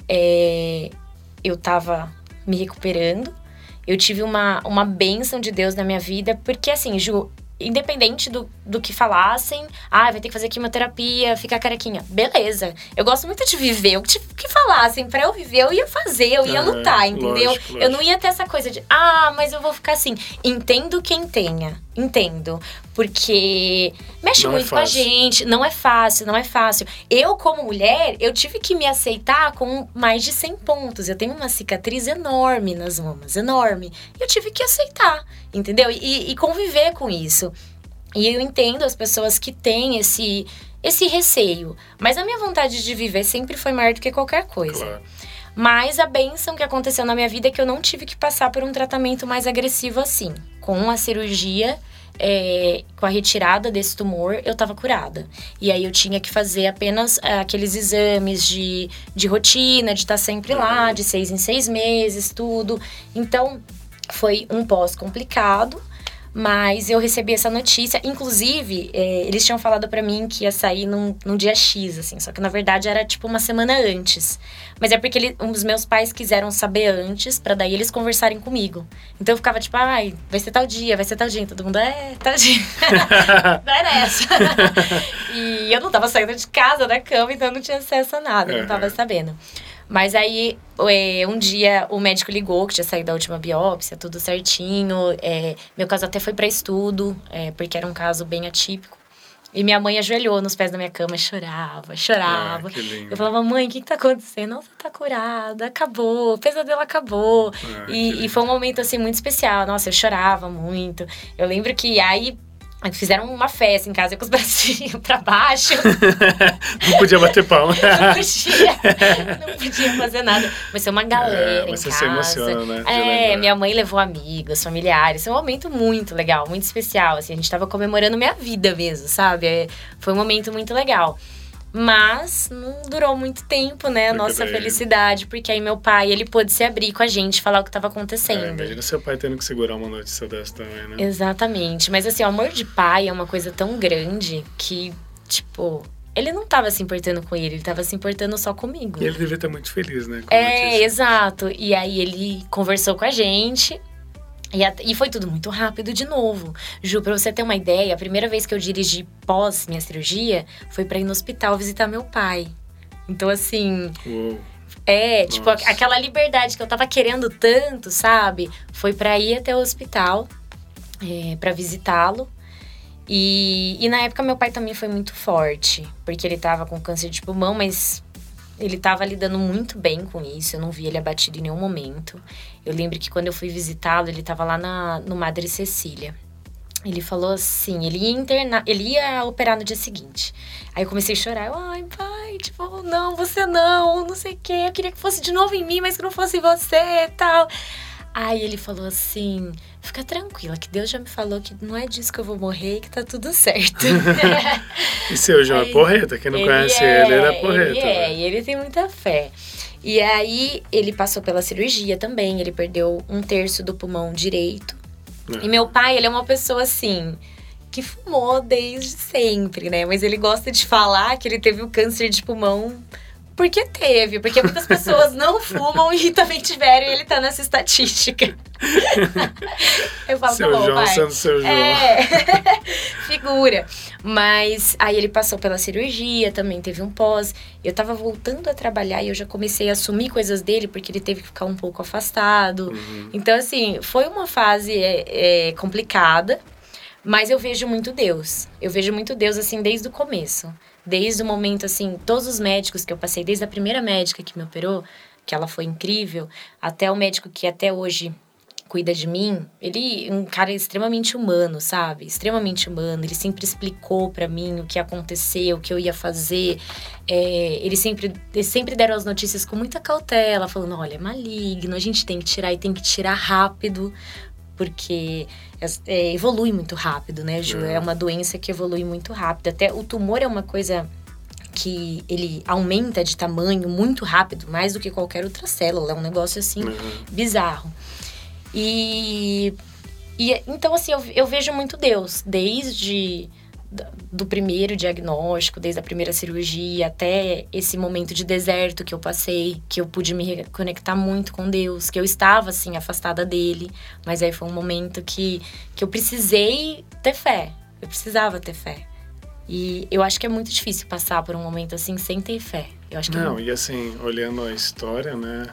é, eu tava me recuperando. Eu tive uma, uma bênção de Deus na minha vida, porque assim, Ju, independente do, do que falassem, ah, vai ter que fazer quimioterapia, ficar carequinha. Beleza. Eu gosto muito de viver. O que, que falassem pra eu viver, eu ia fazer, eu ia lutar, entendeu? Lógico, lógico. Eu não ia ter essa coisa de, ah, mas eu vou ficar assim. Entendo quem tenha. Entendo. Porque mexe não é muito é com a gente, não é fácil, não é fácil. Eu, como mulher, eu tive que me aceitar com mais de 100 pontos. Eu tenho uma cicatriz enorme nas mamas, enorme. Eu tive que aceitar, entendeu? E, e conviver com isso. E eu entendo as pessoas que têm esse, esse receio. Mas a minha vontade de viver sempre foi maior do que qualquer coisa. Claro. Mas a benção que aconteceu na minha vida é que eu não tive que passar por um tratamento mais agressivo assim. Com a cirurgia, é, com a retirada desse tumor, eu estava curada. E aí eu tinha que fazer apenas é, aqueles exames de, de rotina, de estar tá sempre lá, de seis em seis meses, tudo. Então, foi um pós complicado, mas eu recebi essa notícia. Inclusive, é, eles tinham falado para mim que ia sair num, num, dia X, assim. Só que na verdade era tipo uma semana antes. Mas é porque ele, um, os meus pais quiseram saber antes, para daí eles conversarem comigo. Então eu ficava tipo, ai, vai ser tal dia, vai ser tal dia. E todo mundo, é, tal dia. <laughs> vai nessa. <laughs> e eu não tava saindo de casa, da cama, então eu não tinha acesso a nada, uhum. não tava sabendo. Mas aí, é, um dia, o médico ligou que tinha saído da última biópsia, tudo certinho. É, meu caso até foi para estudo, é, porque era um caso bem atípico. E minha mãe ajoelhou nos pés da minha cama, chorava, chorava. Ah, eu falava, mãe, o que, que tá acontecendo? Você tá curada, acabou, o pesadelo acabou. Ah, e, e foi um momento, assim, muito especial. Nossa, eu chorava muito. Eu lembro que aí Fizeram uma festa em casa com os <laughs> bracinhos pra baixo. <laughs> não podia bater palma. <laughs> não podia. Não podia fazer nada. Mas ser uma galera é, em você casa. se emociona, né? É, minha mãe levou amigos, familiares. Foi um momento muito legal, muito especial. Assim, a gente tava comemorando minha vida mesmo, sabe? É, foi um momento muito legal. Mas não durou muito tempo, né, a nossa felicidade, porque aí meu pai, ele pôde se abrir com a gente, falar o que estava acontecendo. É, imagina seu pai tendo que segurar uma notícia dessa também, né? Exatamente. Mas assim, o amor de pai é uma coisa tão grande que, tipo, ele não estava se importando com ele, ele estava se importando só comigo. E ele devia estar muito feliz, né? é, exato. E aí ele conversou com a gente, e, a, e, foi tudo muito rápido de novo. Ju, pra você ter uma ideia, a primeira vez que eu dirigi pós minha cirurgia foi para ir no hospital visitar meu pai. Então, assim. Uou. É, tipo, Nossa. tipo, aquela liberdade que eu tava querendo tanto, sabe? Foi para ir até o hospital, é, para visitá-lo. E, e na época meu pai também foi muito forte, porque ele tava com câncer de pulmão, mas ele estava lidando muito bem com isso, eu não vi ele abatido em nenhum momento. Eu lembro que quando eu fui visitá-lo, ele estava lá na, no Madre Cecília. Ele falou assim, ele ia internar, ele ia operar no dia seguinte. Aí eu comecei a chorar. Eu, ai, pai, tipo, não, você não, não sei o quê. Eu queria que fosse de novo em mim, mas que não fosse você e tal. Aí ele falou assim: fica tranquila, que Deus já me falou que não é disso que eu vou morrer e que tá tudo certo. <laughs> e seu João é porreta, quem não ele conhece é, ele, ele é porreta. Ele é, né? e ele tem muita fé. E aí ele passou pela cirurgia também, ele perdeu um terço do pulmão direito. E meu pai, ele é uma pessoa assim que fumou desde sempre, né? Mas ele gosta de falar que ele teve o câncer de pulmão porque teve, porque muitas pessoas não fumam e também tiveram e ele tá nessa estatística. Eu falo, seu tá bom, João pai. sendo seu João. É, <laughs> figura. Mas aí ele passou pela cirurgia, também teve um pós. Eu tava voltando a trabalhar e eu já comecei a assumir coisas dele, porque ele teve que ficar um pouco afastado. Uhum. Então, assim, foi uma fase é, é, complicada, mas eu vejo muito Deus. Eu vejo muito Deus, assim, desde o começo desde o momento, assim, todos os médicos que eu passei, desde a primeira médica que me operou, que ela foi incrível, até o médico que até hoje cuida de mim, ele um cara extremamente humano, sabe? Extremamente humano. Ele sempre explicou para mim o que ia acontecer, o que eu ia fazer. É, ele sempre, eles sempre deram as notícias com muita cautela, falando: olha, é maligno, a gente tem que tirar e tem que tirar rápido, porque é, evolui muito rápido, né, Ju? É. é uma doença que evolui muito rápido. Até o tumor é uma coisa que ele aumenta de tamanho muito rápido, mais do que qualquer outra célula. É um negócio assim uhum. bizarro. E, E então, assim, eu, eu vejo muito Deus, desde do primeiro diagnóstico, desde a primeira cirurgia até esse momento de deserto que eu passei, que eu pude me reconectar muito com Deus, que eu estava assim afastada dele, mas aí foi um momento que que eu precisei ter fé. Eu precisava ter fé. E eu acho que é muito difícil passar por um momento assim sem ter fé. Eu acho que não, e assim, olhando a história, né,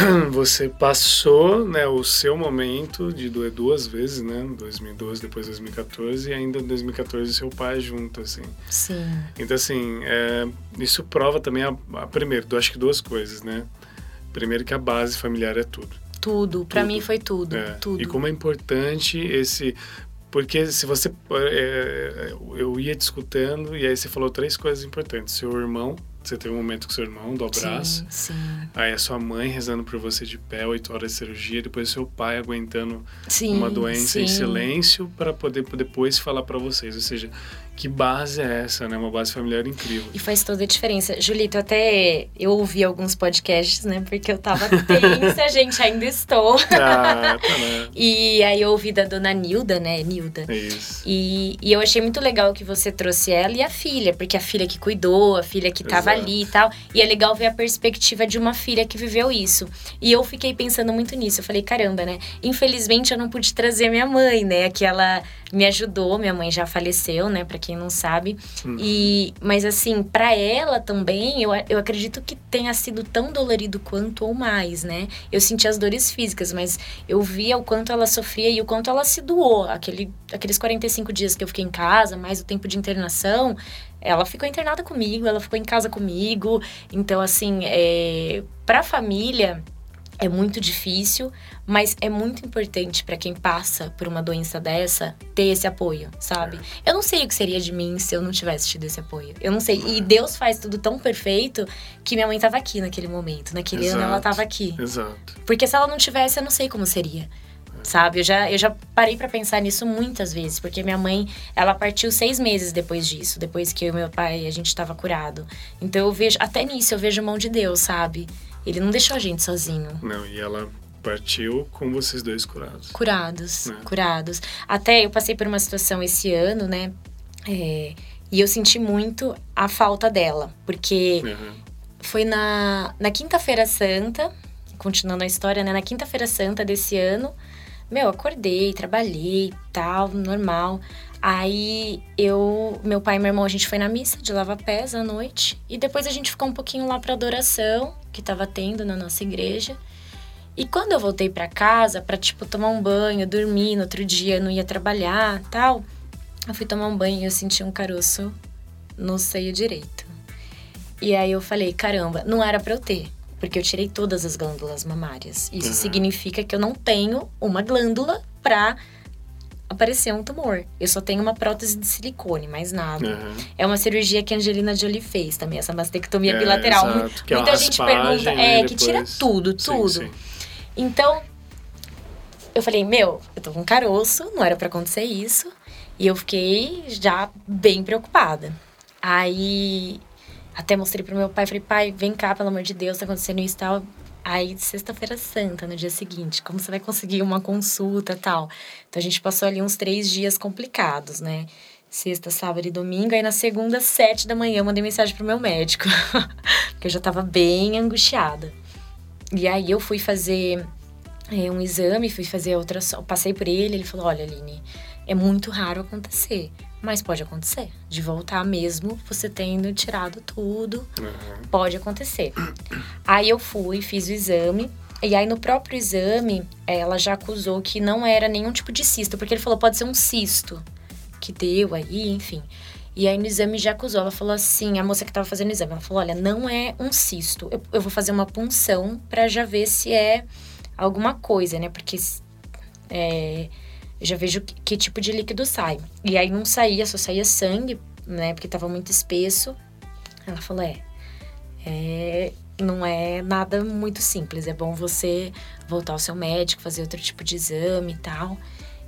<clears throat> você passou né, o seu momento de doer duas vezes, né? 2012, depois 2014, e ainda em 2014 seu pai junto, assim. Sim. Então, assim, é, isso prova também, a, a, primeiro, acho que duas coisas, né? Primeiro que a base familiar é tudo. Tudo, para mim foi tudo, é. tudo. E como é importante esse... Porque se você... É, eu ia discutindo e aí você falou três coisas importantes. Seu irmão, você teve um momento com seu irmão do abraço. Sim, sim. Aí a sua mãe rezando por você de pé, oito horas de cirurgia. Depois seu pai aguentando sim, uma doença em silêncio para poder depois falar para vocês. Ou seja, que base é essa, né? Uma base familiar incrível. E faz toda a diferença. Julito, até eu ouvi alguns podcasts, né? Porque eu tava tensa, <laughs> gente, ainda estou. Ah, tá, né? <laughs> E aí eu ouvi da dona Nilda, né? Nilda. Isso. E, e eu achei muito legal que você trouxe ela e a filha, porque a filha que cuidou, a filha que tava Exato. ali e tal. E é legal ver a perspectiva de uma filha que viveu isso. E eu fiquei pensando muito nisso. Eu falei, caramba, né? Infelizmente eu não pude trazer minha mãe, né? Que ela me ajudou. Minha mãe já faleceu, né? Pra quem não sabe. Hum. E, mas assim, para ela também, eu, eu acredito que tenha sido tão dolorido quanto ou mais, né? Eu senti as dores físicas, mas eu via o quanto ela sofria e o quanto ela se doou. Aquele, aqueles 45 dias que eu fiquei em casa, mais o tempo de internação, ela ficou internada comigo, ela ficou em casa comigo. Então, assim, é, pra família é muito difícil, mas é muito importante para quem passa por uma doença dessa ter esse apoio, sabe? É. Eu não sei o que seria de mim se eu não tivesse tido esse apoio. Eu não sei. E Deus faz tudo tão perfeito que minha mãe tava aqui naquele momento. Naquele ano ela Exato. tava aqui. Exato. Porque se ela não tivesse, eu não sei como seria. Sabe? Eu já, eu já parei para pensar nisso muitas vezes, porque minha mãe, ela partiu seis meses depois disso, depois que eu e meu pai, a gente tava curado. Então eu vejo, até nisso eu vejo mão de Deus, sabe? Ele não deixou a gente sozinho. Não, e ela partiu com vocês dois curados. Curados, É. curados. Até eu passei por uma situação esse ano, né? É, e eu senti muito a falta dela, porque Uhum. foi na, na Quinta-feira Santa, continuando a história, né? Na Quinta-feira Santa desse ano, meu, acordei, trabalhei, tal, normal. Aí eu, meu pai e meu irmão, a gente foi na missa de lava-pés à noite. E depois a gente ficou um pouquinho lá pra adoração, que tava tendo na nossa igreja. E quando eu voltei pra casa, pra, tipo, tomar um banho, dormir, no outro dia não ia trabalhar tal, eu fui tomar um banho e eu senti um caroço no seio direito. E aí eu falei, caramba, não era pra eu ter. Porque eu tirei todas as glândulas mamárias. Isso Uhum. significa que eu não tenho uma glândula pra aparecer um tumor. Eu só tenho uma prótese de silicone, mais nada. Uhum. É uma cirurgia que a Angelina Jolie fez também, essa mastectomia É, bilateral. Exato, que é Muita gente raspagem, pergunta, né, é, que tira depois- tudo, Sim, tudo. sim. Então, eu falei, meu, eu tô com caroço, não era pra acontecer isso. E eu fiquei já bem preocupada. Aí, até mostrei pro meu pai, falei, pai, vem cá, pelo amor de Deus, tá acontecendo isso e tal. Aí, sexta-feira santa, no dia seguinte, como você vai conseguir uma consulta tal? Então, a gente passou ali uns três dias complicados, né? Sexta, sábado e domingo. Aí, na segunda, sete da manhã, eu mandei mensagem pro meu médico. <laughs> porque eu já tava bem angustiada. E aí, eu fui fazer é, um exame, fui fazer outra. Passei por ele, ele falou: Olha, Aline, é muito raro acontecer, mas pode acontecer. De voltar mesmo, você tendo tirado tudo, Uhum. pode acontecer. Aí eu fui, fiz o exame. E aí, no próprio exame, ela já acusou que não era nenhum tipo de cisto, porque ele falou: pode ser um cisto que deu aí, enfim. E aí, no exame já acusou. Ela falou assim: a moça que tava fazendo o exame, ela falou: olha, não é um cisto. Eu, eu vou fazer uma punção pra já ver se é alguma coisa, né? Porque é, eu já vejo que, que tipo de líquido sai. E aí não saía, só saía sangue, né? Porque tava muito espesso. Ela falou: é, é, não é nada muito simples. É bom você voltar ao seu médico, fazer outro tipo de exame e tal.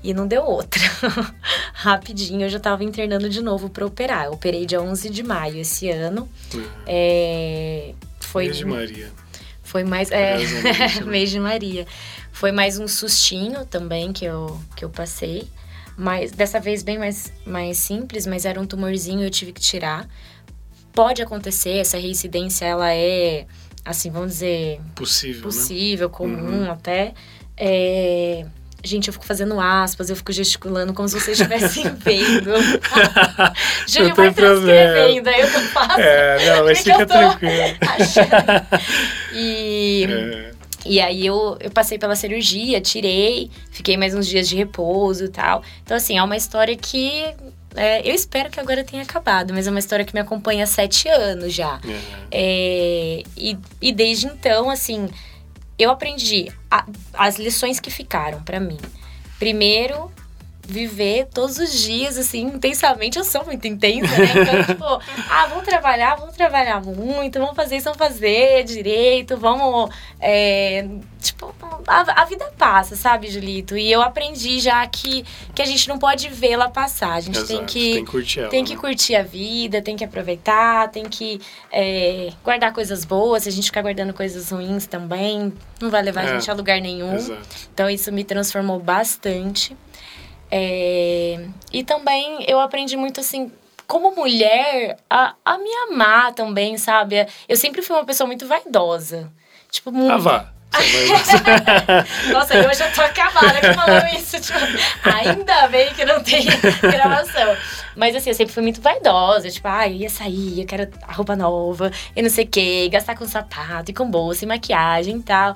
E não deu outra. <laughs> Rapidinho eu já tava internando de novo pra operar. Eu operei dia 11 de maio esse ano. Uhum. É, foi Virgem Maria. Foi mais. É, <laughs> mês de Maria. Foi mais um sustinho também que eu, que eu passei. Mas dessa vez bem mais, mais simples, mas era um tumorzinho eu tive que tirar. Pode acontecer, essa reincidência ela é, assim, vamos dizer. Possível. Possível, né? comum uhum. até. É, Gente, eu fico fazendo aspas, eu fico gesticulando como se vocês estivessem <laughs> vendo. <laughs> Júlio vai transcrevendo, aí eu tô fazendo. É, não, mas fica tranquilo. <laughs> e, é. E aí eu, eu passei pela cirurgia, tirei, fiquei mais uns dias de repouso e tal. Então, assim, é uma história que é, eu espero que agora tenha acabado, mas é uma história que me acompanha há sete anos já. Uhum. É, e, e desde então, assim, eu aprendi a, as lições que ficaram para mim. Primeiro, viver todos os dias, assim, intensamente. Eu sou muito intensa, né? Então, <laughs> tipo, ah, vamos trabalhar, vamos trabalhar muito, vamos fazer isso, vamos fazer direito, vamos. É, tipo, a, a, vida passa, sabe, Julito? E eu aprendi já que, que a gente não pode vê-la passar. A gente Exato, tem que. Tem que curtir ela, Tem que né? curtir a vida, tem que aproveitar, tem que é, guardar coisas boas. Se a gente ficar guardando coisas ruins também, não vai levar é, a gente a lugar nenhum. Exato. Então, isso me transformou bastante. É, e também eu aprendi muito assim, como mulher, a, a me amar também, sabe? Eu sempre fui uma pessoa muito vaidosa. Tipo, muito. Ah, vá. <laughs> Nossa, eu já tô acabada aqui falando isso. Tipo, ainda bem que não tem <laughs> gravação. Mas assim, eu sempre fui muito vaidosa. Tipo, ah, eu ia sair, eu quero a roupa nova, e não sei o quê, gastar com sapato e com bolsa e maquiagem e tal.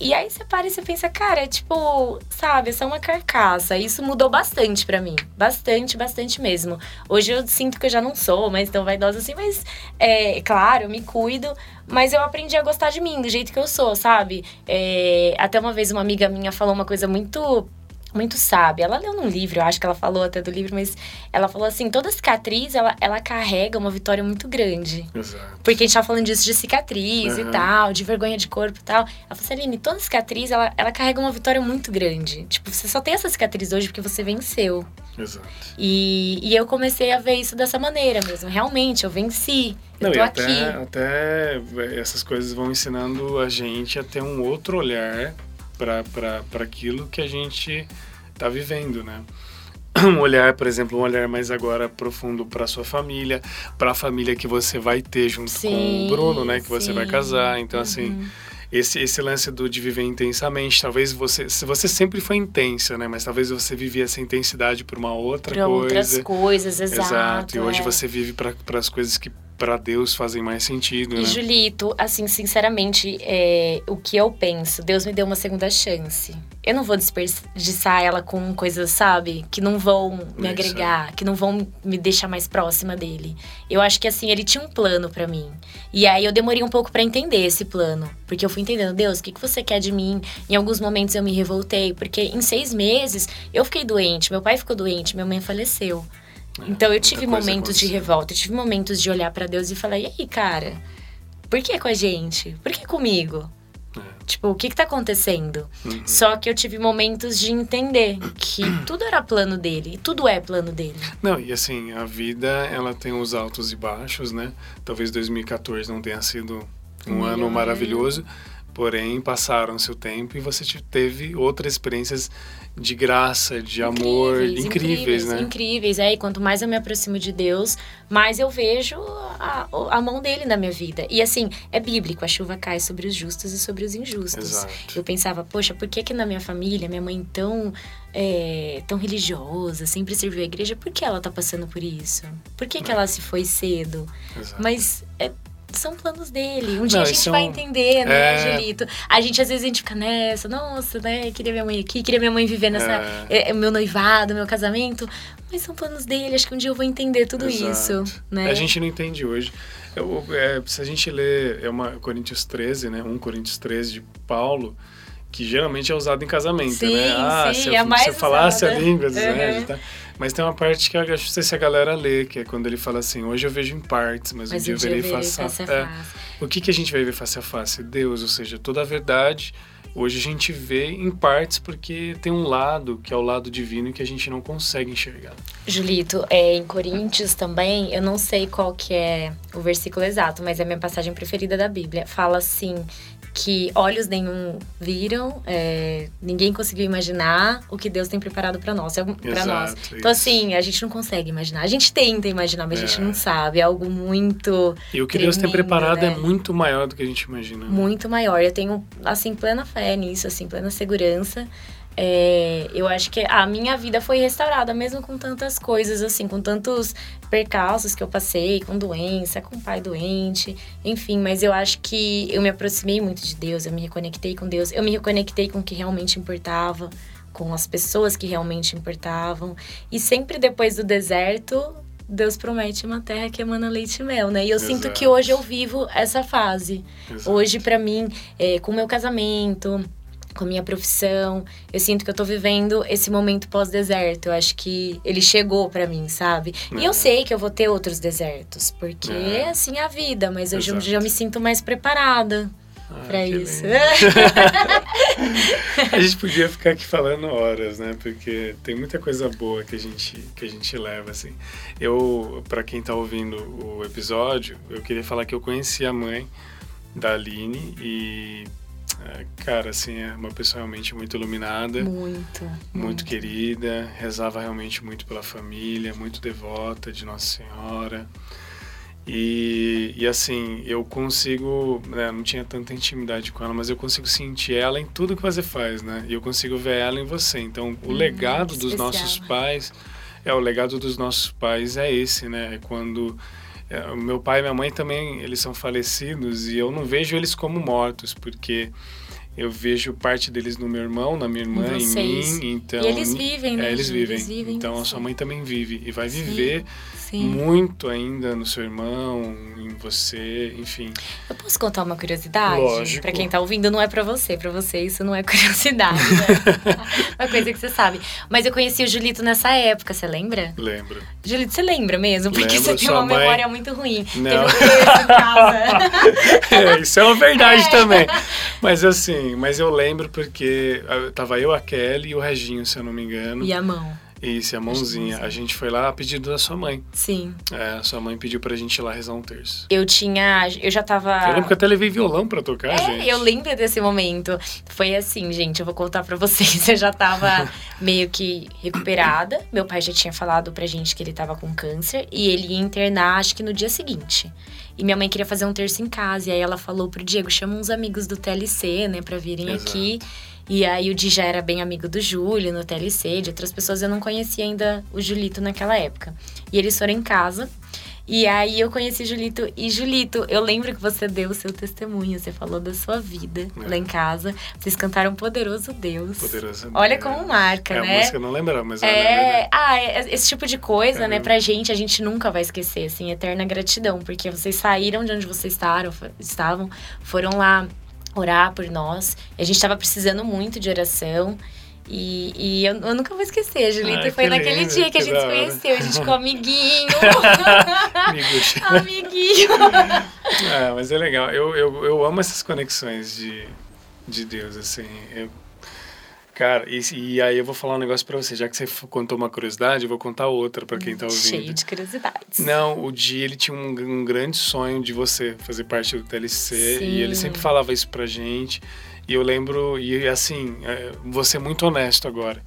E aí você para e você pensa, cara, é tipo, sabe, é uma carcaça. Isso mudou bastante para mim. Bastante, bastante mesmo. Hoje eu sinto que eu já não sou mais tão vaidosa assim, mas é claro, eu me cuido. Mas eu aprendi a gostar de mim, do jeito que eu sou, sabe? É, até uma vez uma amiga minha falou uma coisa muito muito sábia. Ela leu num livro, eu acho que ela falou até do livro, mas ela falou assim: toda cicatriz ela, ela carrega uma vitória muito grande. Exato. Porque a gente tá falando disso de cicatriz uhum. e tal, de vergonha de corpo e tal. Ela falou assim: Aline, toda cicatriz ela, ela carrega uma vitória muito grande. Tipo, você só tem essa cicatriz hoje porque você venceu. Exato. E, e eu comecei a ver isso dessa maneira mesmo. Realmente, eu venci. Eu Não, tô e aqui. Até, até essas coisas vão ensinando a gente a ter um outro olhar para aquilo que a gente está vivendo, né? Um olhar, por exemplo, um olhar mais agora profundo para sua família, para a família que você vai ter junto sim, com o Bruno, né? Que sim. você vai casar. Então, assim, uhum. assim, esse, esse lance do, de viver intensamente, talvez você, se você sempre foi intensa, né? Mas talvez você vivia essa intensidade por uma outra pra coisa. outras coisas, exato. Exato. E hoje é. você vive para as coisas que para Deus fazem mais sentido, E né? Julito, assim, sinceramente, é, o que eu penso, Deus me deu uma segunda chance. Eu não vou desperdiçar ela com coisas, sabe, que não vão me É agregar, que não vão me deixar mais próxima dele. Eu acho que assim, ele tinha um plano pra mim. E aí eu demorei um pouco pra entender esse plano. Porque eu fui entendendo, Deus, o que, que você quer de mim? Em alguns momentos eu me revoltei, porque em seis meses eu fiquei doente, meu pai ficou doente, minha mãe faleceu. Então eu tive momentos de revolta, eu tive momentos de olhar pra Deus e falar: "E aí, cara? Por que com a gente? Por que comigo?" É. Tipo, o que que tá acontecendo? Uhum. Só que eu tive momentos de entender que <clears throat> tudo era plano dele, e tudo é plano dele. Não, e assim, a vida, ela tem os altos e baixos, né? Talvez 2014 não tenha sido um Melhor, ano maravilhoso, porém passaram-se o tempo e você te- teve outras experiências de graça, de amor, incríveis, incríveis, né? Incríveis, é. E quanto mais eu me aproximo de Deus, mais eu vejo a, a mão dele na minha vida. E assim, é bíblico, a chuva cai sobre os justos e sobre os injustos. Exato. Eu pensava, poxa, por que que na minha família, minha mãe tão, é, tão religiosa, sempre serviu a igreja, por que ela tá passando por isso? Por que que É. ela se foi cedo? Exato. Mas é, são planos dele. Um dia Não, a gente é vai um- entender, né, É. Julito? A gente, às vezes, a gente fica nessa, nossa, né? Queria minha mãe aqui, queria minha mãe viver nessa. É. É, é, meu noivado, meu casamento. Mas são planos dele, acho que um dia eu vou entender tudo Exato. isso, né? A gente não entende hoje. Eu- é, se a gente ler é uma Coríntios 13, né? 1 Coríntios 13 de Paulo, que geralmente é usado em casamento, Sim, né? Ah, sim, se eu, é mais se eu falasse a língua Uhum. anjos, tá? Mas tem uma parte que eu acho- não sei se a galera lê, que é quando ele fala assim, hoje eu vejo em partes, mas, Mas um dia eu verei face a face é. O que, que a gente vai ver face a face? Deus, ou seja, toda a verdade. Hoje a gente vê em partes porque tem um lado, que é o lado divino, que a gente não consegue enxergar. Julito, é, em Coríntios também, eu não sei qual que é o versículo exato, mas é a minha passagem preferida da Bíblia. Fala assim, que olhos nenhum viram, é, ninguém conseguiu imaginar o que Deus tem preparado para nós, é para nós. Então assim, a gente não consegue imaginar. A gente tenta imaginar, mas é. a gente não sabe. É algo muito E o que tremendo, Deus tem preparado né? é muito maior do que a gente imagina. Muito maior. Eu tenho assim plena fé nisso, assim, plena segurança. É, eu acho que a minha vida foi restaurada, mesmo com tantas coisas, assim, com tantos percalços que eu passei, com doença, com pai doente, enfim, mas eu acho que eu me aproximei muito de Deus, eu me reconectei com Deus, eu me reconectei com o que realmente importava, com as pessoas que realmente importavam, e sempre depois do deserto, Deus promete uma terra que emana leite e mel, né? E eu Exato. sinto que hoje eu vivo essa fase. Exato. Hoje, para mim, é, com o meu casamento, com a minha profissão. Eu sinto que eu tô vivendo esse momento pós-deserto. Eu acho que ele chegou para mim, sabe? É. E eu sei que eu vou ter outros desertos, porque é, assim é a vida, mas eu já, me sinto mais preparada. Ah, para isso. <laughs> a gente podia ficar aqui falando horas, né? Porque tem muita coisa boa que a gente que a gente leva assim. Eu, para quem tá ouvindo o episódio, eu queria falar que eu conheci a mãe da Aline e cara, assim, é uma pessoa realmente muito iluminada. Muito. Muito, muito querida, rezava realmente muito pela família, muito devota de Nossa Senhora. E, e assim, eu consigo, né, não tinha tanta intimidade com ela, mas eu consigo sentir ela em tudo que você faz, né? E eu consigo ver ela em você. Então, o hum, legado dos nossos pais, é o legado dos nossos pais é esse, né? É quando é, meu pai e minha mãe também, eles são falecidos e eu não vejo eles como mortos, porque eu vejo parte deles no meu irmão, na minha irmã, em mim. Então, e eles vivem, né? É, eles vivem. Eles vivem então a sua mãe também vive e vai viver Sim. muito ainda no seu irmão, em você, enfim. Eu posso contar uma curiosidade? Pra quem tá ouvindo, não é pra você. Pra você, isso não é <laughs> curiosidade, né? <laughs> uma coisa que você sabe. Mas eu conheci o Julito nessa época, você lembra? Lembro. Julito, você lembra mesmo? Porque Lembro, você tem uma mãe... memória muito ruim. Não. <laughs> É, isso é uma verdade É. também. Mas assim, mas eu lembro porque ah, tava eu, a Kelly e o Reginho, se eu não me engano. E a mão. Isso, a mãozinha. A gente foi lá a pedido da sua mãe. Sim. É, a sua mãe pediu pra gente ir lá rezar um terço. Eu tinha. Eu já tava. Eu lembro que eu até levei violão pra tocar, É, gente. eu lembro desse momento. Foi assim, gente, eu vou contar pra vocês. <laughs> Eu já tava <laughs> meio que recuperada. Meu pai já tinha falado pra gente que ele tava com câncer e ele ia internar, acho que no dia seguinte. E minha mãe queria fazer um terço em casa. E aí ela falou pro Diego: chama uns amigos do TLC, né, pra virem Exato. aqui. E aí o Di já era bem amigo do Júlio no TLC, de outras pessoas. Eu não conhecia ainda o Julito naquela época. E eles foram em casa. E aí eu conheci Julito. E Julito, eu lembro que você deu o seu testemunho. Você falou da sua vida É. lá em casa. Vocês cantaram Poderoso Deus. Poderosa Olha Deus. como marca, é, a né? música eu não lembrava, mas eu É, lembro. ah, é- esse tipo de coisa, né, Caramba. pra gente, a gente nunca vai esquecer, assim, eterna gratidão, porque vocês saíram de onde vocês estavam foram lá orar por nós, a gente tava precisando muito de oração, e, e eu, eu nunca vou esquecer, Julita, Ai, foi que naquele lindo, dia que, que a gente se conheceu, a gente ficou amiguinho, <laughs> <laughs> amiguinho. É, mas é legal. Eu, eu, eu amo essas conexões de, de Deus, assim. Eu- cara, e, e aí eu vou falar um negócio pra você. Já que você contou uma curiosidade, eu vou contar outra pra quem tá ouvindo. Cheio de curiosidades. Não, o Di, ele tinha um, um grande sonho de você fazer parte do TLC. Sim. E ele sempre falava isso pra gente. E eu lembro, e assim, é, vou ser muito honesto agora.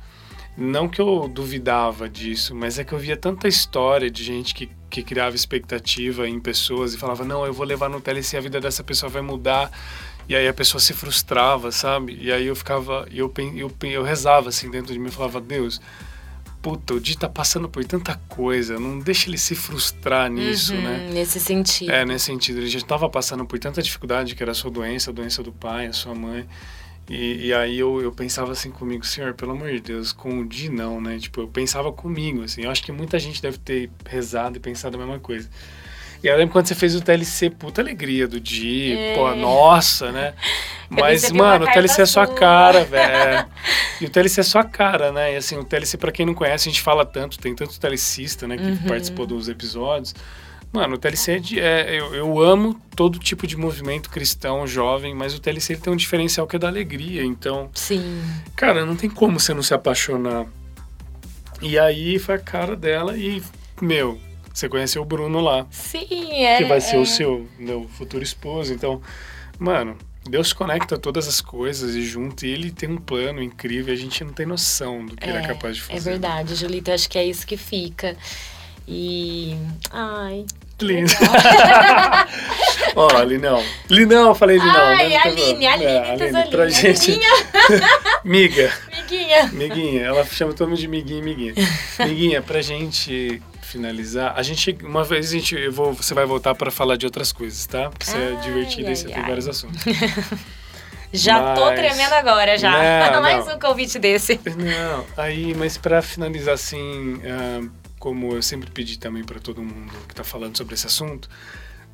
Não que eu duvidava disso, mas é que eu via tanta história de gente que, que criava expectativa em pessoas e falava, não, eu vou levar no TLC, a vida dessa pessoa vai mudar. E aí a pessoa se frustrava, sabe? E aí eu ficava, eu, eu, eu rezava assim dentro de mim, eu falava, Deus, puta, o Di tá passando por tanta coisa, não deixa ele se frustrar nisso, Uhum, né? Nesse sentido. É, nesse sentido, ele já estava passando por tanta dificuldade, que era a sua doença, a doença do pai, a sua mãe. E, e aí eu, eu pensava assim comigo, senhor, pelo amor de Deus, com o Di não, né? Tipo, eu pensava comigo, assim. Eu acho que muita gente deve ter rezado e pensado a mesma coisa. E eu lembro quando você fez o TLC, puta alegria do Di, É. pô, nossa, né? <laughs> Mas, mano, o TLC é sua cara, <laughs> velho. E o TLC é sua cara, né? E assim, o TLC, pra quem não conhece, a gente fala tanto, tem tanto telecista, né, que Uhum. participou dos episódios. Mano, o TLC é, de, é eu, eu amo todo tipo de movimento cristão, jovem, mas o TLC ele tem um diferencial que é da alegria. Então, Sim. cara, não tem como você não se apaixonar. E aí foi a cara dela e, meu, você conheceu o Bruno lá, Sim, é. que vai ser é. o seu meu futuro esposo. Então, mano, Deus conecta todas as coisas e junto, e ele tem um plano incrível, a gente não tem noção do que é, ele é capaz de fazer. É verdade, Julita, acho que é isso que fica. E. Ai. Lindo. <laughs> Ó, oh, Linão. Linão, falei Linão. Ai, né? Aline, Aline, é, Aline, pra gente. <laughs> Miga. Miguinha. Miguinha. Ela chama todo mundo de Miguinha e Miguinha. Miguinha, pra gente finalizar, a gente, uma vez a gente, eu vou, você vai voltar para falar de outras coisas, tá? Porque você é divertida e você ai. tem vários assuntos. <laughs> já mas... tô tremendo agora, já. Não, <laughs> Mais não. um convite desse. Não, aí, mas para finalizar assim, uh, como eu sempre pedi também para todo mundo que está falando sobre esse assunto,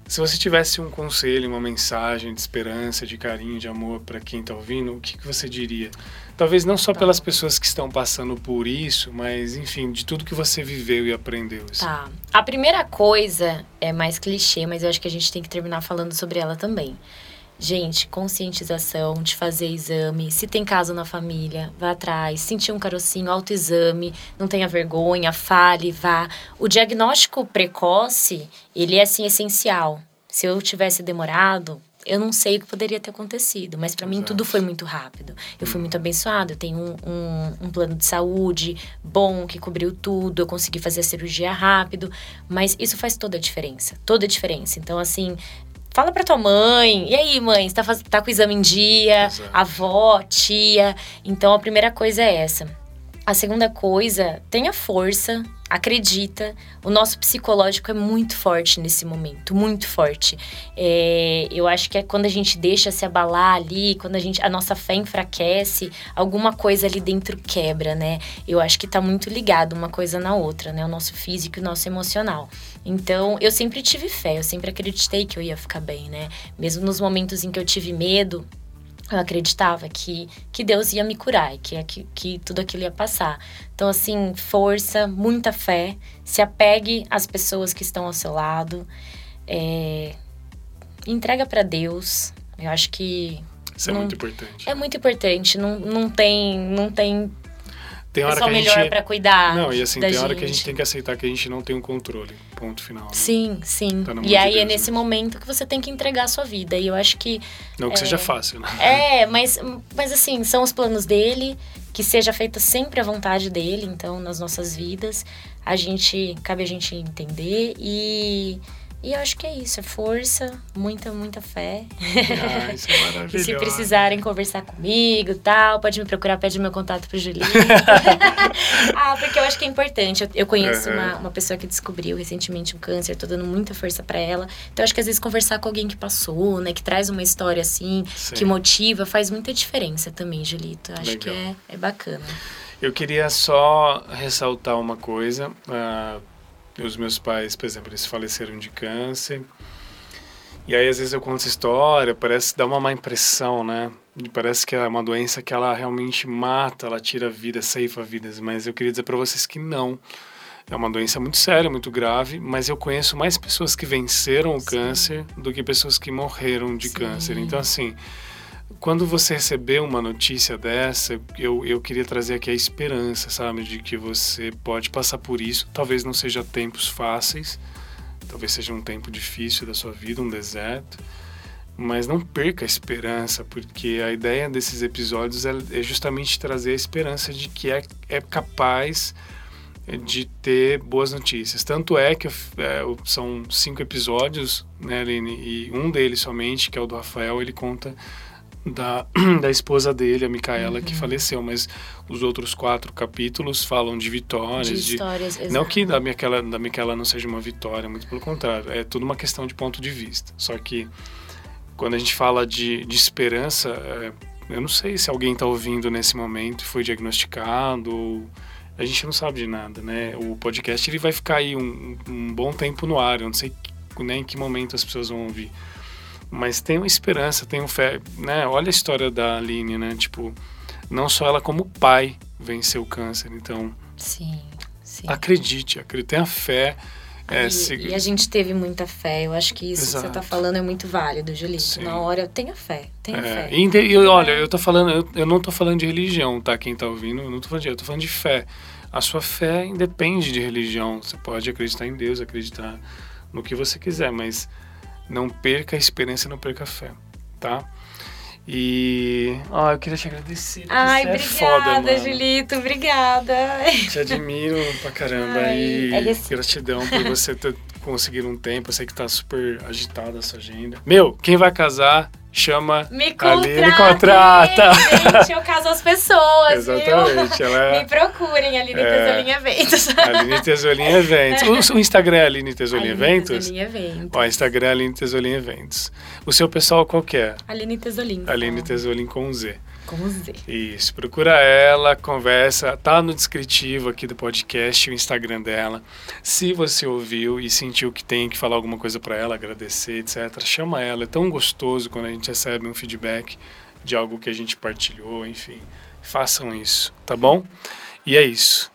se você tivesse um conselho, uma mensagem de esperança, de carinho, de amor para quem está ouvindo, o que, que você diria? Talvez não só tá. pelas pessoas que estão passando por isso, mas enfim, de tudo que você viveu e aprendeu. Assim. Tá. A primeira coisa é mais clichê, mas eu acho que a gente tem que terminar falando sobre ela também. Gente, conscientização de fazer exame. Se tem caso na família, vá atrás. Sentir um carocinho, autoexame. Não tenha vergonha, fale, vá. O diagnóstico precoce, ele é, assim, essencial. Se eu tivesse demorado, eu não sei o que poderia ter acontecido, mas para mim tudo foi muito rápido. Eu fui muito abençoada, eu tenho um, um, um, plano de saúde bom que cobriu tudo, eu consegui fazer a cirurgia rápido, mas isso faz toda a diferença, toda a diferença. Então, assim, Fala pra tua mãe. E aí, mãe, você tá, faz... tá com o exame em dia? Exato. Avó, tia. Então, a primeira coisa é essa. A segunda coisa, tenha força, acredita. O nosso psicológico é muito forte nesse momento, muito forte. É, eu acho que é quando a gente deixa se abalar ali, quando a gente a nossa fé enfraquece, alguma coisa ali dentro quebra, né? Eu acho que tá muito ligado uma coisa na outra, né? O nosso físico e o nosso emocional. Então, eu sempre tive fé, eu sempre acreditei que eu ia ficar bem, né? Mesmo nos momentos em que eu tive medo, eu acreditava que, que Deus ia me curar e que, que, que tudo aquilo ia passar. Então, assim, força, muita fé, se apegue às pessoas que estão ao seu lado, é, entrega para Deus. Eu acho que. Isso é não, é muito importante. É muito importante. Não, não, tem, não tem tem hora que a melhor gente... para cuidar. Não, e assim, tem gente. hora que a gente tem que aceitar que a gente não tem o um controle. Ponto final. Né? Sim, sim. Tá e aí de é nesse momento que você tem que entregar a sua vida. E eu acho que. Não que é... seja fácil, né? É, mas, mas assim, são os planos dele, que seja feita sempre a vontade dele, então, nas nossas vidas. A gente. Cabe a gente entender e e eu acho que é isso, é força, muita, muita fé. Ah, isso é maravilhoso. <laughs> e se precisarem conversar comigo tal, pode me procurar, pede meu contato pro Julinho. <laughs> ah, porque eu acho que é importante. Eu, eu conheço uhum. uma, uma pessoa que descobriu recentemente um câncer, tô dando muita força para ela. Então acho que às vezes conversar com alguém que passou, né, que traz uma história assim, Sim. que motiva, faz muita diferença também, Julito. Acho Legal. que é, é bacana. Eu queria só ressaltar uma coisa. Uh, os meus pais, por exemplo, eles faleceram de câncer. E aí, às vezes, eu conto essa história, parece dar uma má impressão, né? Parece que é uma doença que ela realmente mata, ela tira vidas, ceifa vidas. Mas eu queria dizer para vocês que não. É uma doença muito séria, muito grave, mas eu conheço mais pessoas que venceram o Sim. câncer do que pessoas que morreram de Sim. câncer. Então, assim, quando você receber uma notícia dessa, eu, eu queria trazer aqui a esperança, sabe, de que você pode passar por isso. Talvez não seja tempos fáceis, talvez seja um tempo difícil da sua vida, um deserto, mas não perca a esperança, porque a ideia desses episódios é, é justamente trazer a esperança de que é, é capaz de ter boas notícias. Tanto é que é, são cinco episódios, né, Aline, e um deles somente, que é o do Rafael, ele conta da, <clears throat> da esposa dele, a Micaela, uhum. que faleceu, mas os outros quatro capítulos falam de vitórias. De histórias, de, Não que da Micaela, da Micaela não seja uma vitória, muito pelo contrário, é tudo uma questão de ponto de vista. Só que quando a gente fala de, de esperança, é, eu não sei se alguém está ouvindo nesse momento foi diagnosticado ou a gente não sabe de nada, né? O podcast ele vai ficar aí um, um bom tempo no ar, eu não sei nem em que momento as pessoas vão ouvir mas tenham esperança, tenham fé, né? Olha a história da Aline, né? Tipo, não só ela como pai venceu o câncer, então... Sim, sim. Acredite, acredite, tenha fé. É, e, se... e, a gente teve muita fé. Eu acho que isso Exato. que você está falando é muito válido, Julito. Na hora, tenha fé, tenha é, fé. E, e, olha, eu tô falando, eu, eu não estou falando de religião, tá? Quem está ouvindo, eu não tô falando de, eu tô falando de fé. A sua fé independe de religião. Você pode acreditar em Deus, acreditar no que você quiser, mas não perca a esperança, não perca a fé, tá? E. Ó, eu queria te agradecer. Ai, Você obrigada, é foda. Julito, obrigada. Te admiro pra caramba. Ai, e é reci- gratidão por você ter conseguido um tempo. Eu sei que tá super agitada a sua agenda. Meu, quem vai casar, chama Me contrata. Gente, eu caso as pessoas, Exatamente. viu? Ela é Me procurem, Aline É. Tesolinha Eventos. Aline Tesolinha Eventos. O, o Instagram é Aline Tesolinha Aline Eventos? Tesolinha Eventos. Ó, Instagram é Aline Tesolinha Eventos. O seu pessoal qual que é? Aline Tesolinha. Aline Tesolinha com Z. Com Z. Isso, procura ela, conversa, tá no descritivo aqui do podcast, o Instagram dela. Se você ouviu e sentiu que tem que falar alguma coisa para ela, agradecer, etc, chama ela. É tão gostoso quando a gente recebe um feedback de algo que a gente partilhou, enfim. Façam isso, tá bom? E é isso.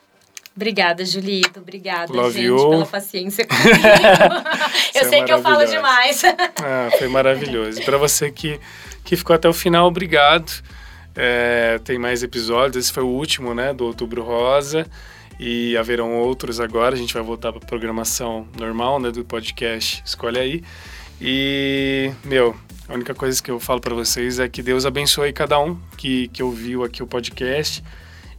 Obrigada, Julito. Obrigada, Love gente, you. pela paciência comigo. <laughs> eu é sei que eu falo demais. Ah, foi maravilhoso. Para você que, que ficou até o final, obrigado. É, tem mais episódios. Esse foi o último, né, do Outubro Rosa. E haverão outros agora. A gente vai voltar para programação normal, né, do podcast. Escolhe aí. E, meu, a única coisa que eu falo para vocês é que Deus abençoe cada um que, que ouviu aqui o podcast.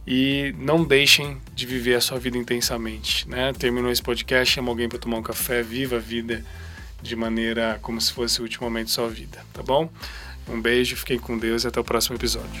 E não deixem de viver a sua vida intensamente, né? Terminou esse podcast, chama alguém para tomar um café, viva a vida de maneira como se fosse o último momento sua vida, tá bom? Um beijo, fiquem com Deus e até o próximo episódio.